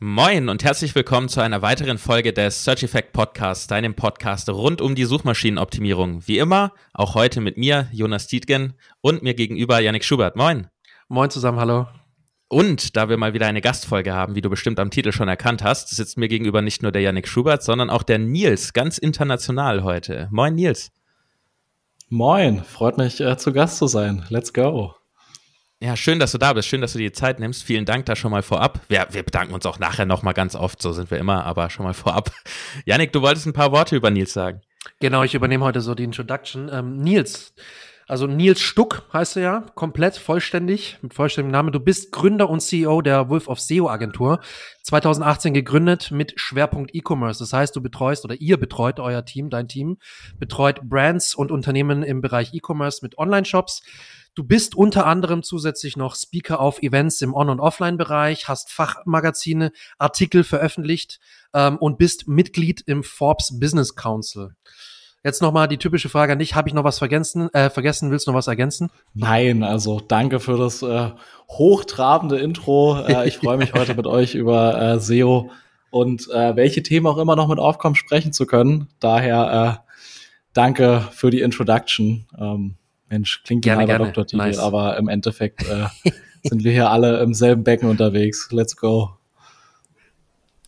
Moin und herzlich willkommen zu einer weiteren Folge des Search Effect Podcasts, deinem Podcast rund um die Suchmaschinenoptimierung. Wie immer, auch heute mit mir, Jonas Dietgen, und mir gegenüber Yannick Schubert. Moin. Moin zusammen, hallo. Und da wir mal wieder eine Gastfolge haben, wie du bestimmt am Titel schon erkannt hast, sitzt mir gegenüber nicht nur der Yannick Schubert, sondern auch der Nils, ganz international heute. Moin, Nils. Moin, freut mich äh, zu Gast zu sein. Let's go. Ja, schön, dass du da bist. Schön, dass du dir die Zeit nimmst. Vielen Dank da schon mal vorab. Wir, wir bedanken uns auch nachher nochmal ganz oft. So sind wir immer, aber schon mal vorab. Janik, du wolltest ein paar Worte über Nils sagen. Genau, ich übernehme heute so die Introduction. Ähm, Nils, also Nils Stuck heißt du ja, komplett vollständig, mit vollständigem Namen. Du bist Gründer und CEO der Wolf of SEO Agentur, 2018 gegründet mit Schwerpunkt E-Commerce. Das heißt, du betreust oder ihr betreut euer Team, dein Team, betreut Brands und Unternehmen im Bereich E-Commerce mit Online-Shops. Du bist unter anderem zusätzlich noch Speaker auf Events im On- und Offline-Bereich, hast Fachmagazine, Artikel veröffentlicht ähm, und bist Mitglied im Forbes Business Council. Jetzt nochmal die typische Frage an dich. Habe ich noch was vergessen? Äh, vergessen? Willst du noch was ergänzen? Nein, also danke für das äh, hochtrabende Intro. Äh, ich freue mich heute mit euch über äh, SEO und äh, welche Themen auch immer noch mit aufkommen sprechen zu können. Daher äh, danke für die Introduction. Ähm, Mensch, klingt gerne, wie ein halber Doktortitel, nice. aber im Endeffekt äh, sind wir hier alle im selben Becken unterwegs. Let's go.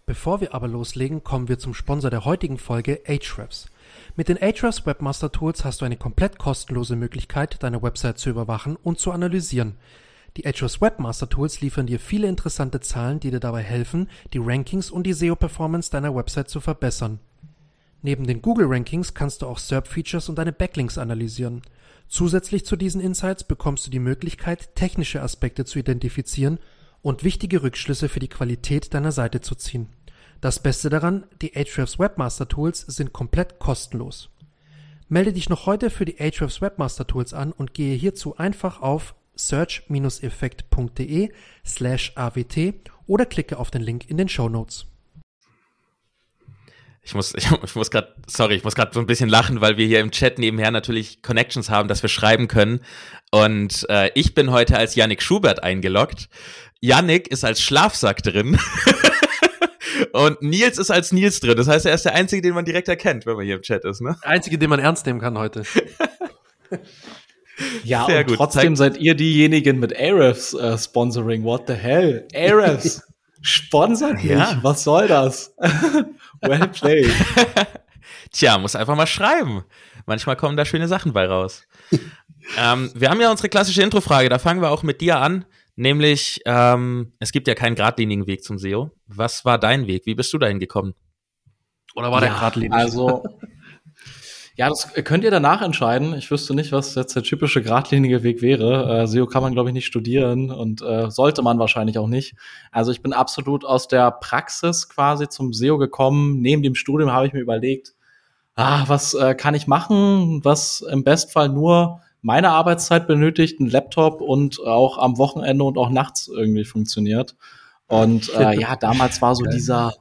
Bevor wir aber loslegen, kommen wir zum Sponsor der heutigen Folge, Ahrefs. Mit den Ahrefs Webmaster Tools hast du eine komplett kostenlose Möglichkeit, deine Website zu überwachen und zu analysieren. Die Ahrefs Webmaster Tools liefern dir viele interessante Zahlen, die dir dabei helfen, die Rankings und die SEO-Performance deiner Website zu verbessern. Neben den Google Rankings kannst du auch SERP-Features und deine Backlinks analysieren. Zusätzlich zu diesen Insights bekommst du die Möglichkeit, technische Aspekte zu identifizieren und wichtige Rückschlüsse für die Qualität deiner Seite zu ziehen. Das Beste daran, die Ahrefs Webmaster Tools sind komplett kostenlos. Melde dich noch heute für die Ahrefs Webmaster Tools an und gehe hierzu einfach auf search-effekt.de slash awt oder klicke auf den Link in den Show Notes. Ich muss, ich, ich muss gerade, sorry, ich muss gerade so ein bisschen lachen, weil wir hier im Chat nebenher natürlich Connections haben, dass wir schreiben können. Und äh, ich bin heute als Yannick Schubert eingeloggt. Yannick ist als Schlafsack drin. Und Nils ist als Nils drin. Das heißt, er ist der Einzige, den man direkt erkennt, wenn man hier im Chat ist, ne? Der Einzige, den man ernst nehmen kann heute. ja, Sehr und gut. trotzdem Zeig seid ihr diejenigen mit Ahrefs äh, Sponsoring. What the hell? Ahrefs sponsert mich. Ja. Was soll das? Well played. Tja, muss einfach mal schreiben. Manchmal kommen da schöne Sachen bei raus. ähm, wir haben ja unsere klassische Introfrage, da fangen wir auch mit dir an. Nämlich, ähm, es gibt ja keinen geradlinigen Weg zum SEO. Was war dein Weg? Wie bist du dahin gekommen? Oder war ja, der geradlinig? Also, Ja, das könnt ihr danach entscheiden. Ich wüsste nicht, was jetzt der typische geradlinige Weg wäre. Äh, SEO kann man, glaube ich, nicht studieren und äh, sollte man wahrscheinlich auch nicht. Also ich bin absolut aus der Praxis quasi zum SEO gekommen. Neben dem Studium habe ich mir überlegt, ah, was äh, kann ich machen, was im Bestfall nur meine Arbeitszeit benötigt, ein Laptop und auch am Wochenende und auch nachts irgendwie funktioniert. Und äh, ja, damals war so dieser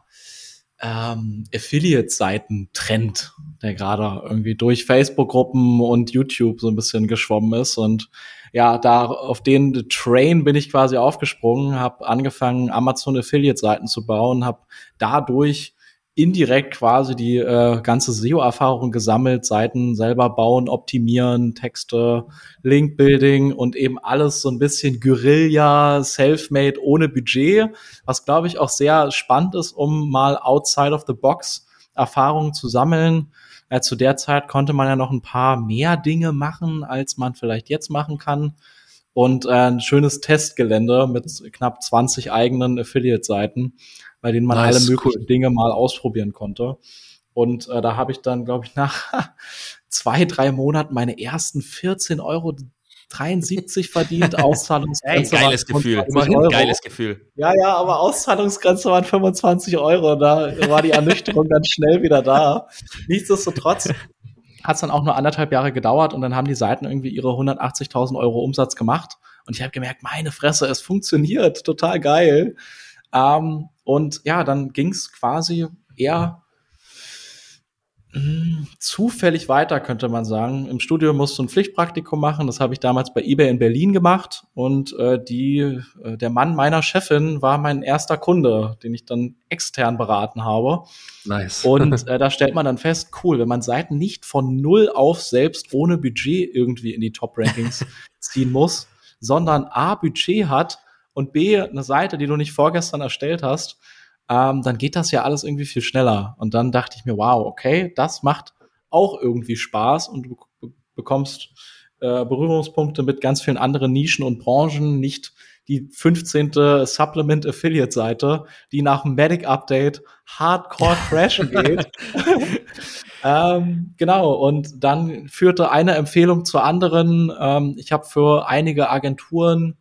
ähm, Affiliate-Seiten-Trend, der gerade irgendwie durch Facebook-Gruppen und YouTube so ein bisschen geschwommen ist. Und ja, da auf den Train bin ich quasi aufgesprungen, habe angefangen, Amazon Affiliate-Seiten zu bauen, habe dadurch indirekt quasi die äh, ganze SEO-Erfahrung gesammelt, Seiten selber bauen, optimieren, Texte, Link-Building und eben alles so ein bisschen Guerilla, Selfmade ohne Budget, was glaube ich auch sehr spannend ist, um mal outside of the box Erfahrungen zu sammeln. Äh, zu der Zeit konnte man ja noch ein paar mehr Dinge machen, als man vielleicht jetzt machen kann. Und äh, ein schönes Testgelände mit knapp 20 eigenen Affiliate-Seiten bei denen man nice, alle möglichen cool. Dinge mal ausprobieren konnte. Und äh, da habe ich dann, glaube ich, nach zwei, drei Monaten meine ersten 14 Euro 73 verdient, Auszahlungsgrenze. Hey, geiles Gefühl, Euro. geiles Gefühl. Ja, ja, aber Auszahlungsgrenze waren 25 Euro. Da war die Ernüchterung dann schnell wieder da. Nichtsdestotrotz hat es dann auch nur anderthalb Jahre gedauert und dann haben die Seiten irgendwie ihre 180.000 Euro Umsatz gemacht. Und ich habe gemerkt, meine Fresse, es funktioniert, total geil. Ähm, und ja, dann ging es quasi eher Hm, zufällig weiter, könnte man sagen. Im Studio musst du ein Pflichtpraktikum machen. Das habe ich damals bei eBay in Berlin gemacht. Und äh, die, äh, der Mann meiner Chefin war mein erster Kunde, den ich dann extern beraten habe. Nice. Und äh, da stellt man dann fest, cool, wenn man Seiten nicht von null auf selbst ohne Budget irgendwie in die Top-Rankings ziehen muss, sondern A, Budget hat und B, eine Seite, die du nicht vorgestern erstellt hast, ähm, dann geht das ja alles irgendwie viel schneller. Und dann dachte ich mir, wow, okay, das macht auch irgendwie Spaß und du bekommst äh, Berührungspunkte mit ganz vielen anderen Nischen und Branchen, nicht die 15. Supplement Affiliate Seite, die nach dem Medic Update hardcore crashen geht. ähm, genau, und dann führte eine Empfehlung zur anderen. Ähm, ich habe für einige Agenturen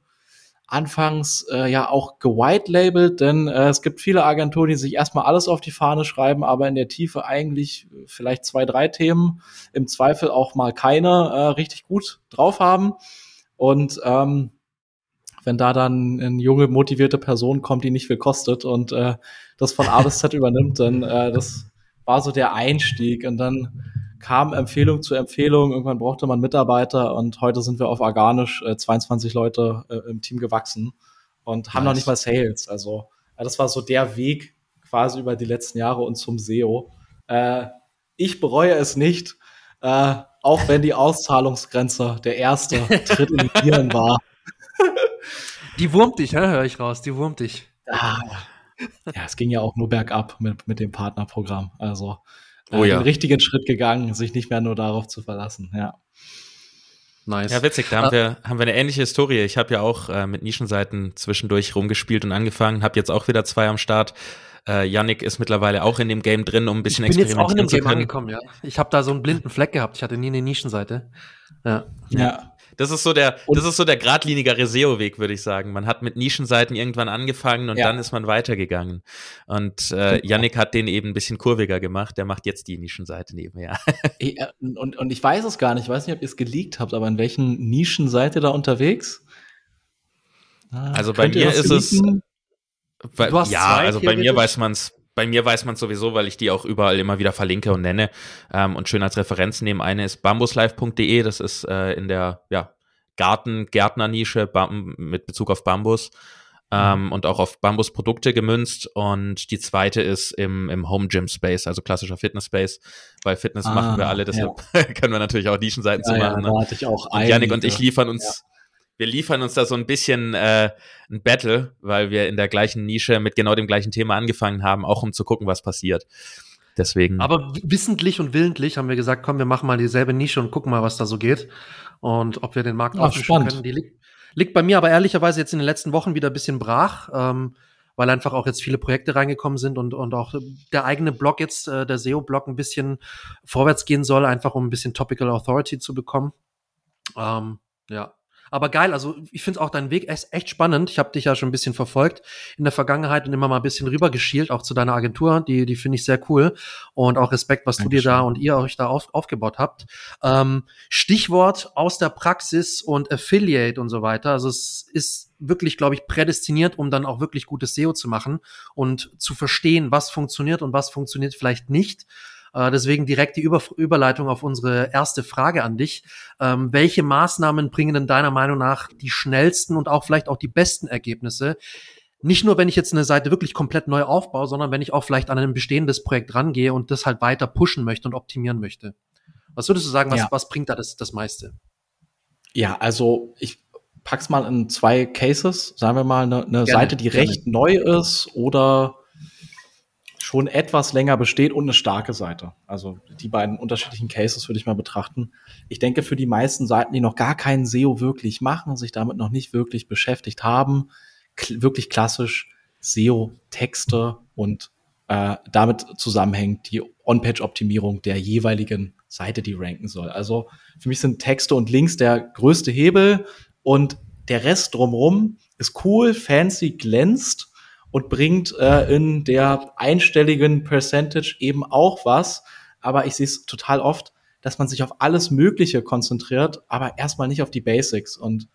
anfangs äh, ja auch gewhite-labelt, denn äh, es gibt viele Agenturen, die sich erstmal alles auf die Fahne schreiben, aber in der Tiefe eigentlich vielleicht zwei, drei Themen, im Zweifel auch mal keine äh, richtig gut drauf haben. Und ähm, wenn da dann eine junge, motivierte Person kommt, die nicht viel kostet und äh, das von A bis Z übernimmt, dann äh, das war so der Einstieg. Und dann kam Empfehlung zu Empfehlung. Irgendwann brauchte man Mitarbeiter und heute sind wir auf organisch äh, 22 Leute äh, im Team gewachsen und haben nice. noch nicht mal Sales. Also das war so der Weg quasi über die letzten Jahre und zum SEO. Äh, ich bereue es nicht, äh, auch wenn die Auszahlungsgrenze der erste Tritt in die Viren war. Die wurmt dich, höre ich raus, die wurmt dich. Ah, ja, es ging ja auch nur bergab mit, mit dem Partnerprogramm. Also oh, ja. den richtigen Schritt gegangen, sich nicht mehr nur darauf zu verlassen. Ja. Nice. Ja, witzig, da haben, uh, wir, haben wir eine ähnliche Historie. Ich habe ja auch äh, mit Nischenseiten zwischendurch rumgespielt und angefangen, habe jetzt auch wieder zwei am Start. Äh, Yannick ist mittlerweile auch in dem Game drin, um ein bisschen experimentieren zu können. Ich bin jetzt auch in dem Game angekommen, ja. Ich habe da so einen blinden Fleck gehabt. Ich hatte nie eine Nischenseite. Ja. ja. Das ist so der, und das ist so der geradlinigere SEO-Weg, würde ich sagen. Man hat mit Nischenseiten irgendwann angefangen und ja. dann ist man weitergegangen. Und äh, Yannick hat den eben ein bisschen kurviger gemacht. Der macht jetzt die Nischenseite nebenher. Äh, und, und ich weiß es gar nicht. Ich weiß nicht, ob ihr es geleakt habt, aber in welchen Nischen seid ihr da unterwegs? Ah, also bei mir ist es. Bei, ja, also bei mir weiß man es bei mir weiß man sowieso, weil ich die auch überall immer wieder verlinke und nenne ähm, und schön als Referenz nehme. Eine ist bambuslife.de, das ist äh, in der ja, Garten, Gärtnernische mit Bezug auf Bambus ähm, mhm. und auch auf Bambusprodukte gemünzt. Und die zweite ist im, im Home Gym Space, also klassischer Fitness Space, weil Fitness ah, machen wir alle, deshalb ja. können wir natürlich auch Nischenseiten ja, zu machen. Ja, ne? ich auch und Janik und ich liefern uns wir liefern uns da so ein bisschen äh, ein Battle, weil wir in der gleichen Nische mit genau dem gleichen Thema angefangen haben, auch um zu gucken, was passiert. Deswegen. Aber wissentlich und willentlich haben wir gesagt, komm, wir machen mal dieselbe Nische und gucken mal, was da so geht und ob wir den Markt aufmischen können. Die liegt, liegt bei mir aber ehrlicherweise jetzt in den letzten Wochen wieder ein bisschen brach, ähm, weil einfach auch jetzt viele Projekte reingekommen sind und, und auch der eigene Blog jetzt, äh, der SEO-Blog ein bisschen vorwärts gehen soll, einfach um ein bisschen Topical Authority zu bekommen. Ähm, ja, aber geil, also ich finde auch deinen Weg echt, echt spannend. Ich habe dich ja schon ein bisschen verfolgt in der Vergangenheit und immer mal ein bisschen rübergeschielt, auch zu deiner Agentur. Die, die finde ich sehr cool. Und auch Respekt, was Dankeschön. du dir da und ihr euch da auf, aufgebaut habt. Ähm, Stichwort aus der Praxis und Affiliate und so weiter. Also es ist wirklich, glaube ich, prädestiniert, um dann auch wirklich gutes SEO zu machen und zu verstehen, was funktioniert und was funktioniert vielleicht nicht. Äh, deswegen direkt die Über Überleitung auf unsere erste Frage an dich. Ähm, welche Maßnahmen bringen denn deiner Meinung nach die schnellsten und auch vielleicht auch die besten Ergebnisse? Nicht nur, wenn ich jetzt eine Seite wirklich komplett neu aufbaue, sondern wenn ich auch vielleicht an ein bestehendes Projekt rangehe und das halt weiter pushen möchte und optimieren möchte. Was würdest du sagen, was, ja. was bringt da das, das meiste? Ja, also ich pack's mal in zwei Cases. Sagen wir mal eine, eine Seite, die gerne. recht neu ist oder schon etwas länger besteht und eine starke Seite. Also die beiden unterschiedlichen Cases würde ich mal betrachten. Ich denke, für die meisten Seiten, die noch gar keinen SEO wirklich machen, sich damit noch nicht wirklich beschäftigt haben, kl wirklich klassisch SEO-Texte und äh, damit zusammenhängt die On-Page-Optimierung der jeweiligen Seite, die ranken soll. Also für mich sind Texte und Links der größte Hebel und der Rest drumherum ist cool, fancy, glänzt und bringt äh, in der einstelligen Percentage eben auch was. Aber ich sehe es total oft, dass man sich auf alles Mögliche konzentriert, aber erstmal nicht auf die Basics. Und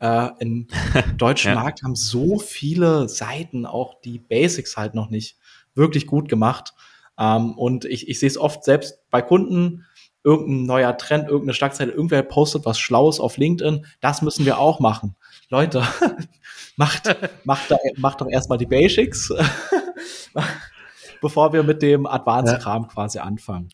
äh, im deutschen ja. Markt haben so viele Seiten auch die Basics halt noch nicht wirklich gut gemacht. Ähm, und ich, ich sehe es oft selbst bei Kunden, irgendein neuer Trend, irgendeine Schlagzeile, irgendwer postet was Schlaues auf LinkedIn, das müssen wir auch machen. Leute, macht, macht, da, macht doch erstmal die Basics, bevor wir mit dem Advanced-Kram ja. quasi anfangen.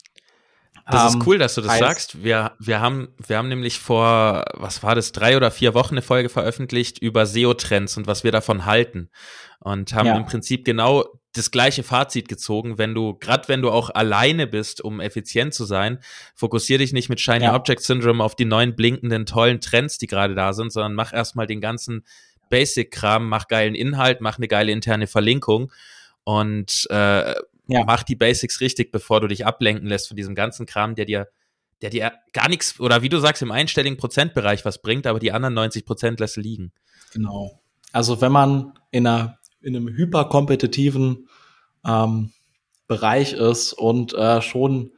Das ist ähm, cool, dass du das heißt, sagst. Wir, wir, haben, wir haben nämlich vor, was war das, drei oder vier Wochen eine Folge veröffentlicht über SEO-Trends und was wir davon halten. Und haben ja. im Prinzip genau das gleiche Fazit gezogen, wenn du, gerade wenn du auch alleine bist, um effizient zu sein, fokussier dich nicht mit Shiny ja. Object Syndrome auf die neuen blinkenden, tollen Trends, die gerade da sind, sondern mach erstmal den ganzen Basic-Kram, mach geilen Inhalt, mach eine geile interne Verlinkung und äh, ja. mach die Basics richtig, bevor du dich ablenken lässt von diesem ganzen Kram, der dir, der dir gar nichts, oder wie du sagst, im einstelligen Prozentbereich was bringt, aber die anderen 90 Prozent lässt liegen. Genau. Also wenn man in einer, in einem hyperkompetitiven ähm, Bereich ist und äh, schon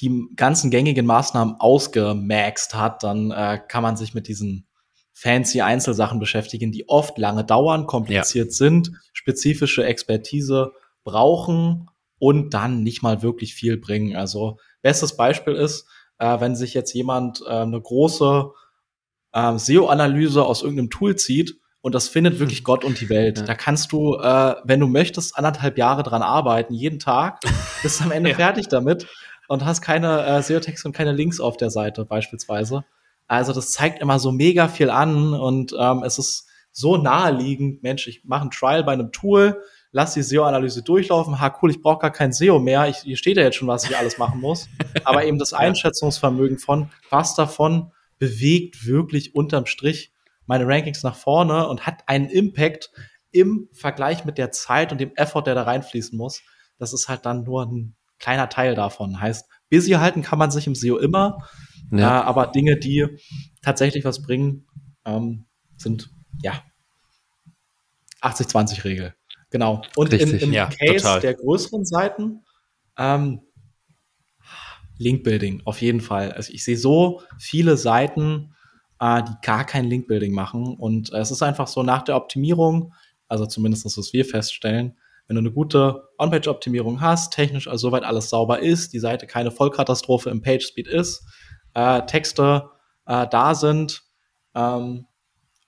die ganzen gängigen Maßnahmen ausgemaxt hat, dann äh, kann man sich mit diesen fancy Einzelsachen beschäftigen, die oft lange dauern, kompliziert ja. sind, spezifische Expertise brauchen und dann nicht mal wirklich viel bringen. Also bestes Beispiel ist, äh, wenn sich jetzt jemand äh, eine große äh, SEO-Analyse aus irgendeinem Tool zieht und das findet wirklich Gott und die Welt. Ja. Da kannst du, äh, wenn du möchtest, anderthalb Jahre dran arbeiten, jeden Tag, bist am Ende ja. fertig damit und hast keine äh, SEO-Texte und keine Links auf der Seite beispielsweise. Also das zeigt immer so mega viel an und ähm, es ist so naheliegend, Mensch, ich mache ein Trial bei einem Tool, lass die SEO-Analyse durchlaufen, ha cool, ich brauche gar kein SEO mehr, ich, hier steht ja jetzt schon, was ich alles machen muss. Aber eben das Einschätzungsvermögen von, was davon bewegt wirklich unterm Strich meine Rankings nach vorne und hat einen Impact im Vergleich mit der Zeit und dem Effort, der da reinfließen muss. Das ist halt dann nur ein kleiner Teil davon. Heißt, busy halten kann man sich im SEO immer, ja. äh, aber Dinge, die tatsächlich was bringen, ähm, sind ja 80-20-Regel. Genau. Und in, im ja, Case total. der größeren Seiten, ähm, Linkbuilding, auf jeden Fall. Also ich sehe so viele Seiten, äh, die gar kein Linkbuilding machen. Und äh, es ist einfach so nach der Optimierung, also zumindest das, was wir feststellen, wenn du eine gute On-Page-Optimierung hast, technisch also soweit alles sauber ist, die Seite keine Vollkatastrophe im Page-Speed ist, äh, Texte äh, da sind ähm,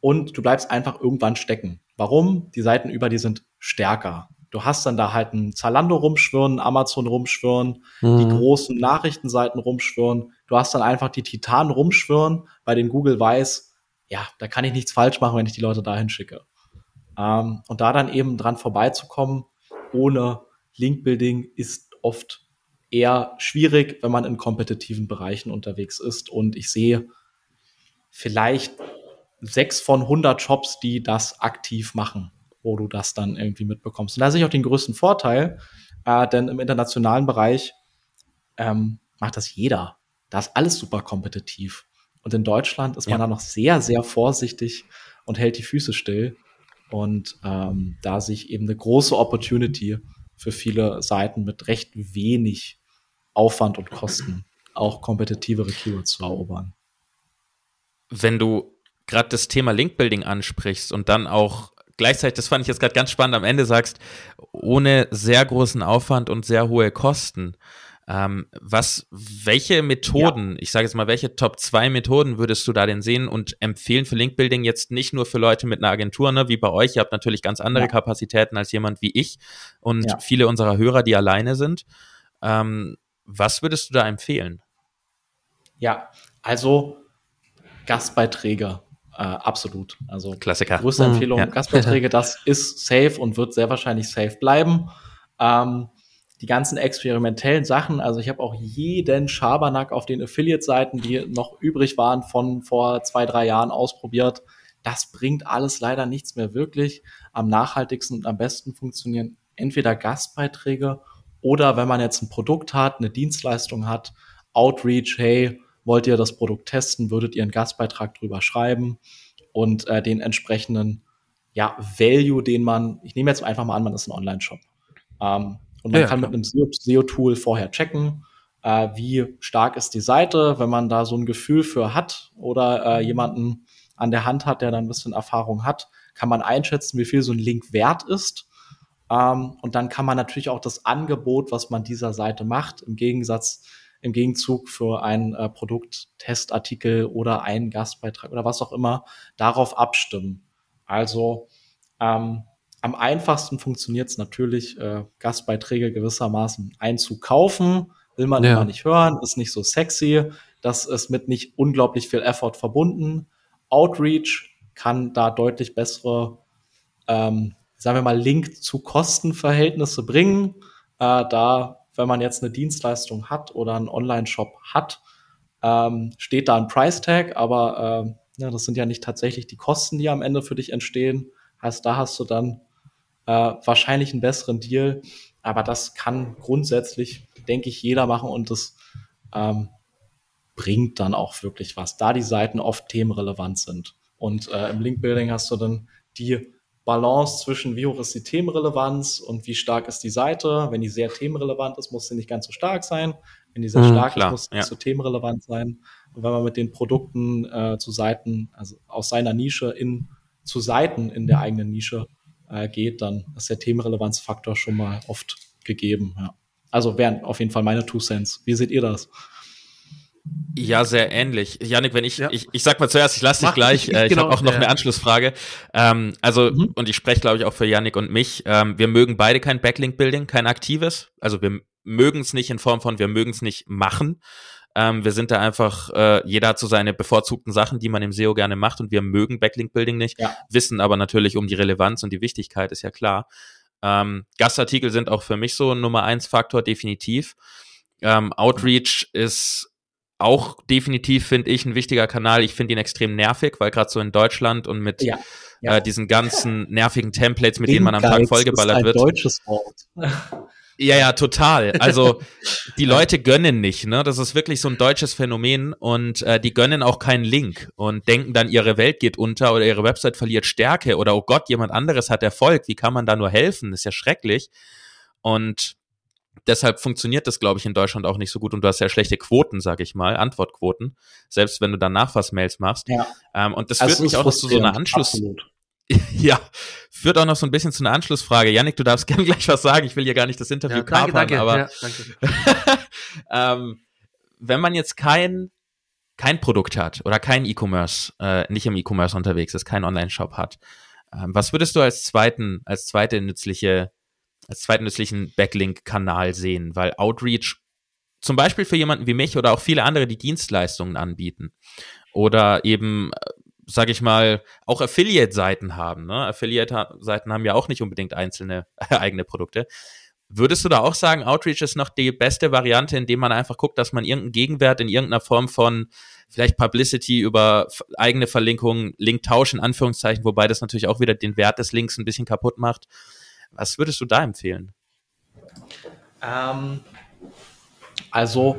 und du bleibst einfach irgendwann stecken. Warum? Die Seiten über die sind stärker. Du hast dann da halt ein Zalando rumschwirren, Amazon rumschwirren, mhm. die großen Nachrichtenseiten rumschwirren. Du hast dann einfach die Titanen rumschwirren, bei denen Google weiß, ja, da kann ich nichts falsch machen, wenn ich die Leute dahin schicke. Ähm, und da dann eben dran vorbeizukommen, ohne Linkbuilding, ist oft eher schwierig, wenn man in kompetitiven Bereichen unterwegs ist. Und ich sehe vielleicht sechs von 100 Shops, die das aktiv machen, wo du das dann irgendwie mitbekommst. Und da sehe ich auch den größten Vorteil, äh, denn im internationalen Bereich ähm, macht das jeder. Da ist alles super kompetitiv. Und in Deutschland ist man ja. da noch sehr, sehr vorsichtig und hält die Füße still. Und ähm, da sich eben eine große Opportunity für viele Seiten mit recht wenig Aufwand und Kosten auch kompetitivere Keywords zu erobern. Wenn du gerade das Thema Linkbuilding ansprichst und dann auch gleichzeitig, das fand ich jetzt gerade ganz spannend, am Ende sagst, ohne sehr großen Aufwand und sehr hohe Kosten. Ähm, was, welche Methoden, ja. ich sage jetzt mal, welche Top 2 Methoden würdest du da denn sehen und empfehlen für Linkbuilding jetzt nicht nur für Leute mit einer Agentur, ne, wie bei euch, ihr habt natürlich ganz andere ja. Kapazitäten als jemand wie ich und ja. viele unserer Hörer, die alleine sind. Ähm, was würdest du da empfehlen? Ja, also Gastbeiträge äh, absolut. Also Klassiker. Größte hm, Empfehlung, ja. Gastbeiträge, das ist safe und wird sehr wahrscheinlich safe bleiben. Ähm, die ganzen experimentellen Sachen, also ich habe auch jeden Schabernack auf den Affiliate-Seiten, die noch übrig waren von vor zwei, drei Jahren ausprobiert. Das bringt alles leider nichts mehr wirklich. Am nachhaltigsten und am besten funktionieren entweder Gastbeiträge oder wenn man jetzt ein Produkt hat, eine Dienstleistung hat, Outreach, hey, wollt ihr das Produkt testen, würdet ihr einen Gastbeitrag drüber schreiben und äh, den entsprechenden ja, Value, den man, ich nehme jetzt einfach mal an, man ist ein Online-Shop. Ähm, und man ja, kann klar. mit einem SEO-Tool vorher checken, äh, wie stark ist die Seite, wenn man da so ein Gefühl für hat oder äh, jemanden an der Hand hat, der da ein bisschen Erfahrung hat, kann man einschätzen, wie viel so ein Link wert ist. Ähm, und dann kann man natürlich auch das Angebot, was man dieser Seite macht, im Gegensatz, im Gegenzug für einen äh, Produkttestartikel oder einen Gastbeitrag oder was auch immer, darauf abstimmen. Also ähm, am einfachsten funktioniert es natürlich, äh, Gastbeiträge gewissermaßen einzukaufen. Will man ja. immer nicht hören, ist nicht so sexy. Das ist mit nicht unglaublich viel Effort verbunden. Outreach kann da deutlich bessere ähm, sagen wir mal, Link zu Kostenverhältnisse bringen. Äh, da, wenn man jetzt eine Dienstleistung hat oder einen Online-Shop hat, ähm, steht da ein Price-Tag, aber äh, ja, das sind ja nicht tatsächlich die Kosten, die am Ende für dich entstehen. Heißt, da hast du dann äh, wahrscheinlich einen besseren Deal. Aber das kann grundsätzlich, denke ich, jeder machen und das ähm, bringt dann auch wirklich was, da die Seiten oft themenrelevant sind. Und äh, im Link-Building hast du dann die Balance zwischen wie hoch ist die Themenrelevanz und wie stark ist die Seite. Wenn die sehr themenrelevant ist, muss sie nicht ganz so stark sein. Wenn die sehr mhm, stark klar, ist, muss sie ja. nicht so themenrelevant sein. Und wenn man mit den Produkten äh, zu Seiten, also aus seiner Nische in zu Seiten in der eigenen Nische äh, geht, dann ist der Themenrelevanzfaktor schon mal oft gegeben. Ja. Also wären auf jeden Fall meine Two Cents. Wie seht ihr das? Ja, sehr ähnlich. Janik, wenn ich, ja. ich, ich sag mal zuerst, ich lasse dich gleich, ich, äh, ich genau, habe auch noch ja. eine Anschlussfrage. Ähm, also, mhm. und ich spreche, glaube ich, auch für Janik und mich. Ähm, wir mögen beide kein Backlink-Building, kein aktives. Also wir mögen es nicht in Form von, wir mögen es nicht machen. Ähm, wir sind da einfach, äh, jeder hat so seine bevorzugten Sachen, die man im SEO gerne macht und wir mögen Backlink-Building nicht, ja. wissen aber natürlich um die Relevanz und die Wichtigkeit, ist ja klar. Ähm, Gastartikel sind auch für mich so ein Nummer eins Faktor, definitiv. Ähm, Outreach ist auch definitiv, finde ich, ein wichtiger Kanal. Ich finde ihn extrem nervig, weil gerade so in Deutschland und mit ja, ja. Äh, diesen ganzen nervigen Templates, mit denen man am Tag vollgeballert ist ein wird. deutsches Wort. Ja, ja, total. Also die Leute gönnen nicht, ne? Das ist wirklich so ein deutsches Phänomen und äh, die gönnen auch keinen Link und denken dann, ihre Welt geht unter oder ihre Website verliert Stärke oder oh Gott, jemand anderes hat Erfolg. Wie kann man da nur helfen? Das ist ja schrecklich. Und deshalb funktioniert das, glaube ich, in Deutschland auch nicht so gut und du hast ja schlechte Quoten, sag ich mal, Antwortquoten, selbst wenn du dann Nachfassmails machst. Ja. Ähm, und das also führt mich auch noch zu so einer Anschluss. Absolut. ja, führt auch noch so ein bisschen zu einer Anschlussfrage. Yannick, du darfst gerne gleich was sagen. Ich will hier gar nicht das Interview ja, danke, kapern, danke. aber ja, danke. ähm, wenn man jetzt kein kein Produkt hat oder kein E-Commerce, äh, nicht im E-Commerce unterwegs ist, kein Online-Shop hat, ähm, was würdest du als zweiten, als zweite nützliche als zweiten nützlichen Backlink-Kanal sehen, weil Outreach zum Beispiel für jemanden wie mich oder auch viele andere, die Dienstleistungen anbieten oder eben, sag ich mal, auch Affiliate-Seiten haben. Ne? Affiliate-Seiten haben ja auch nicht unbedingt einzelne äh, eigene Produkte. Würdest du da auch sagen, Outreach ist noch die beste Variante, indem man einfach guckt, dass man irgendeinen Gegenwert in irgendeiner Form von vielleicht Publicity über eigene Verlinkungen, Linktausch in Anführungszeichen, wobei das natürlich auch wieder den Wert des Links ein bisschen kaputt macht, was würdest du da empfehlen? Ähm, also,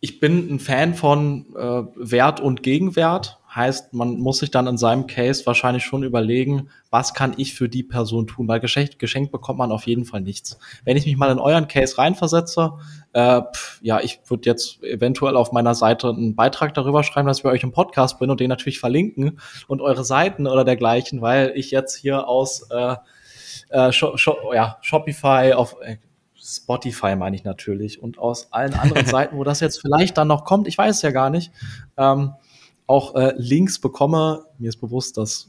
ich bin ein Fan von äh, Wert und Gegenwert. Heißt, man muss sich dann in seinem Case wahrscheinlich schon überlegen, was kann ich für die Person tun, weil geschenkt, geschenkt bekommt man auf jeden Fall nichts. Wenn ich mich mal in euren Case reinversetze, äh, pf, ja, ich würde jetzt eventuell auf meiner Seite einen Beitrag darüber schreiben, dass ich bei euch im Podcast bin und den natürlich verlinken und eure Seiten oder dergleichen, weil ich jetzt hier aus äh, äh, Sh Sh ja, Shopify, auf äh, Spotify meine ich natürlich und aus allen anderen Seiten, wo das jetzt vielleicht dann noch kommt, ich weiß es ja gar nicht, ähm, auch äh, Links bekomme. Mir ist bewusst, dass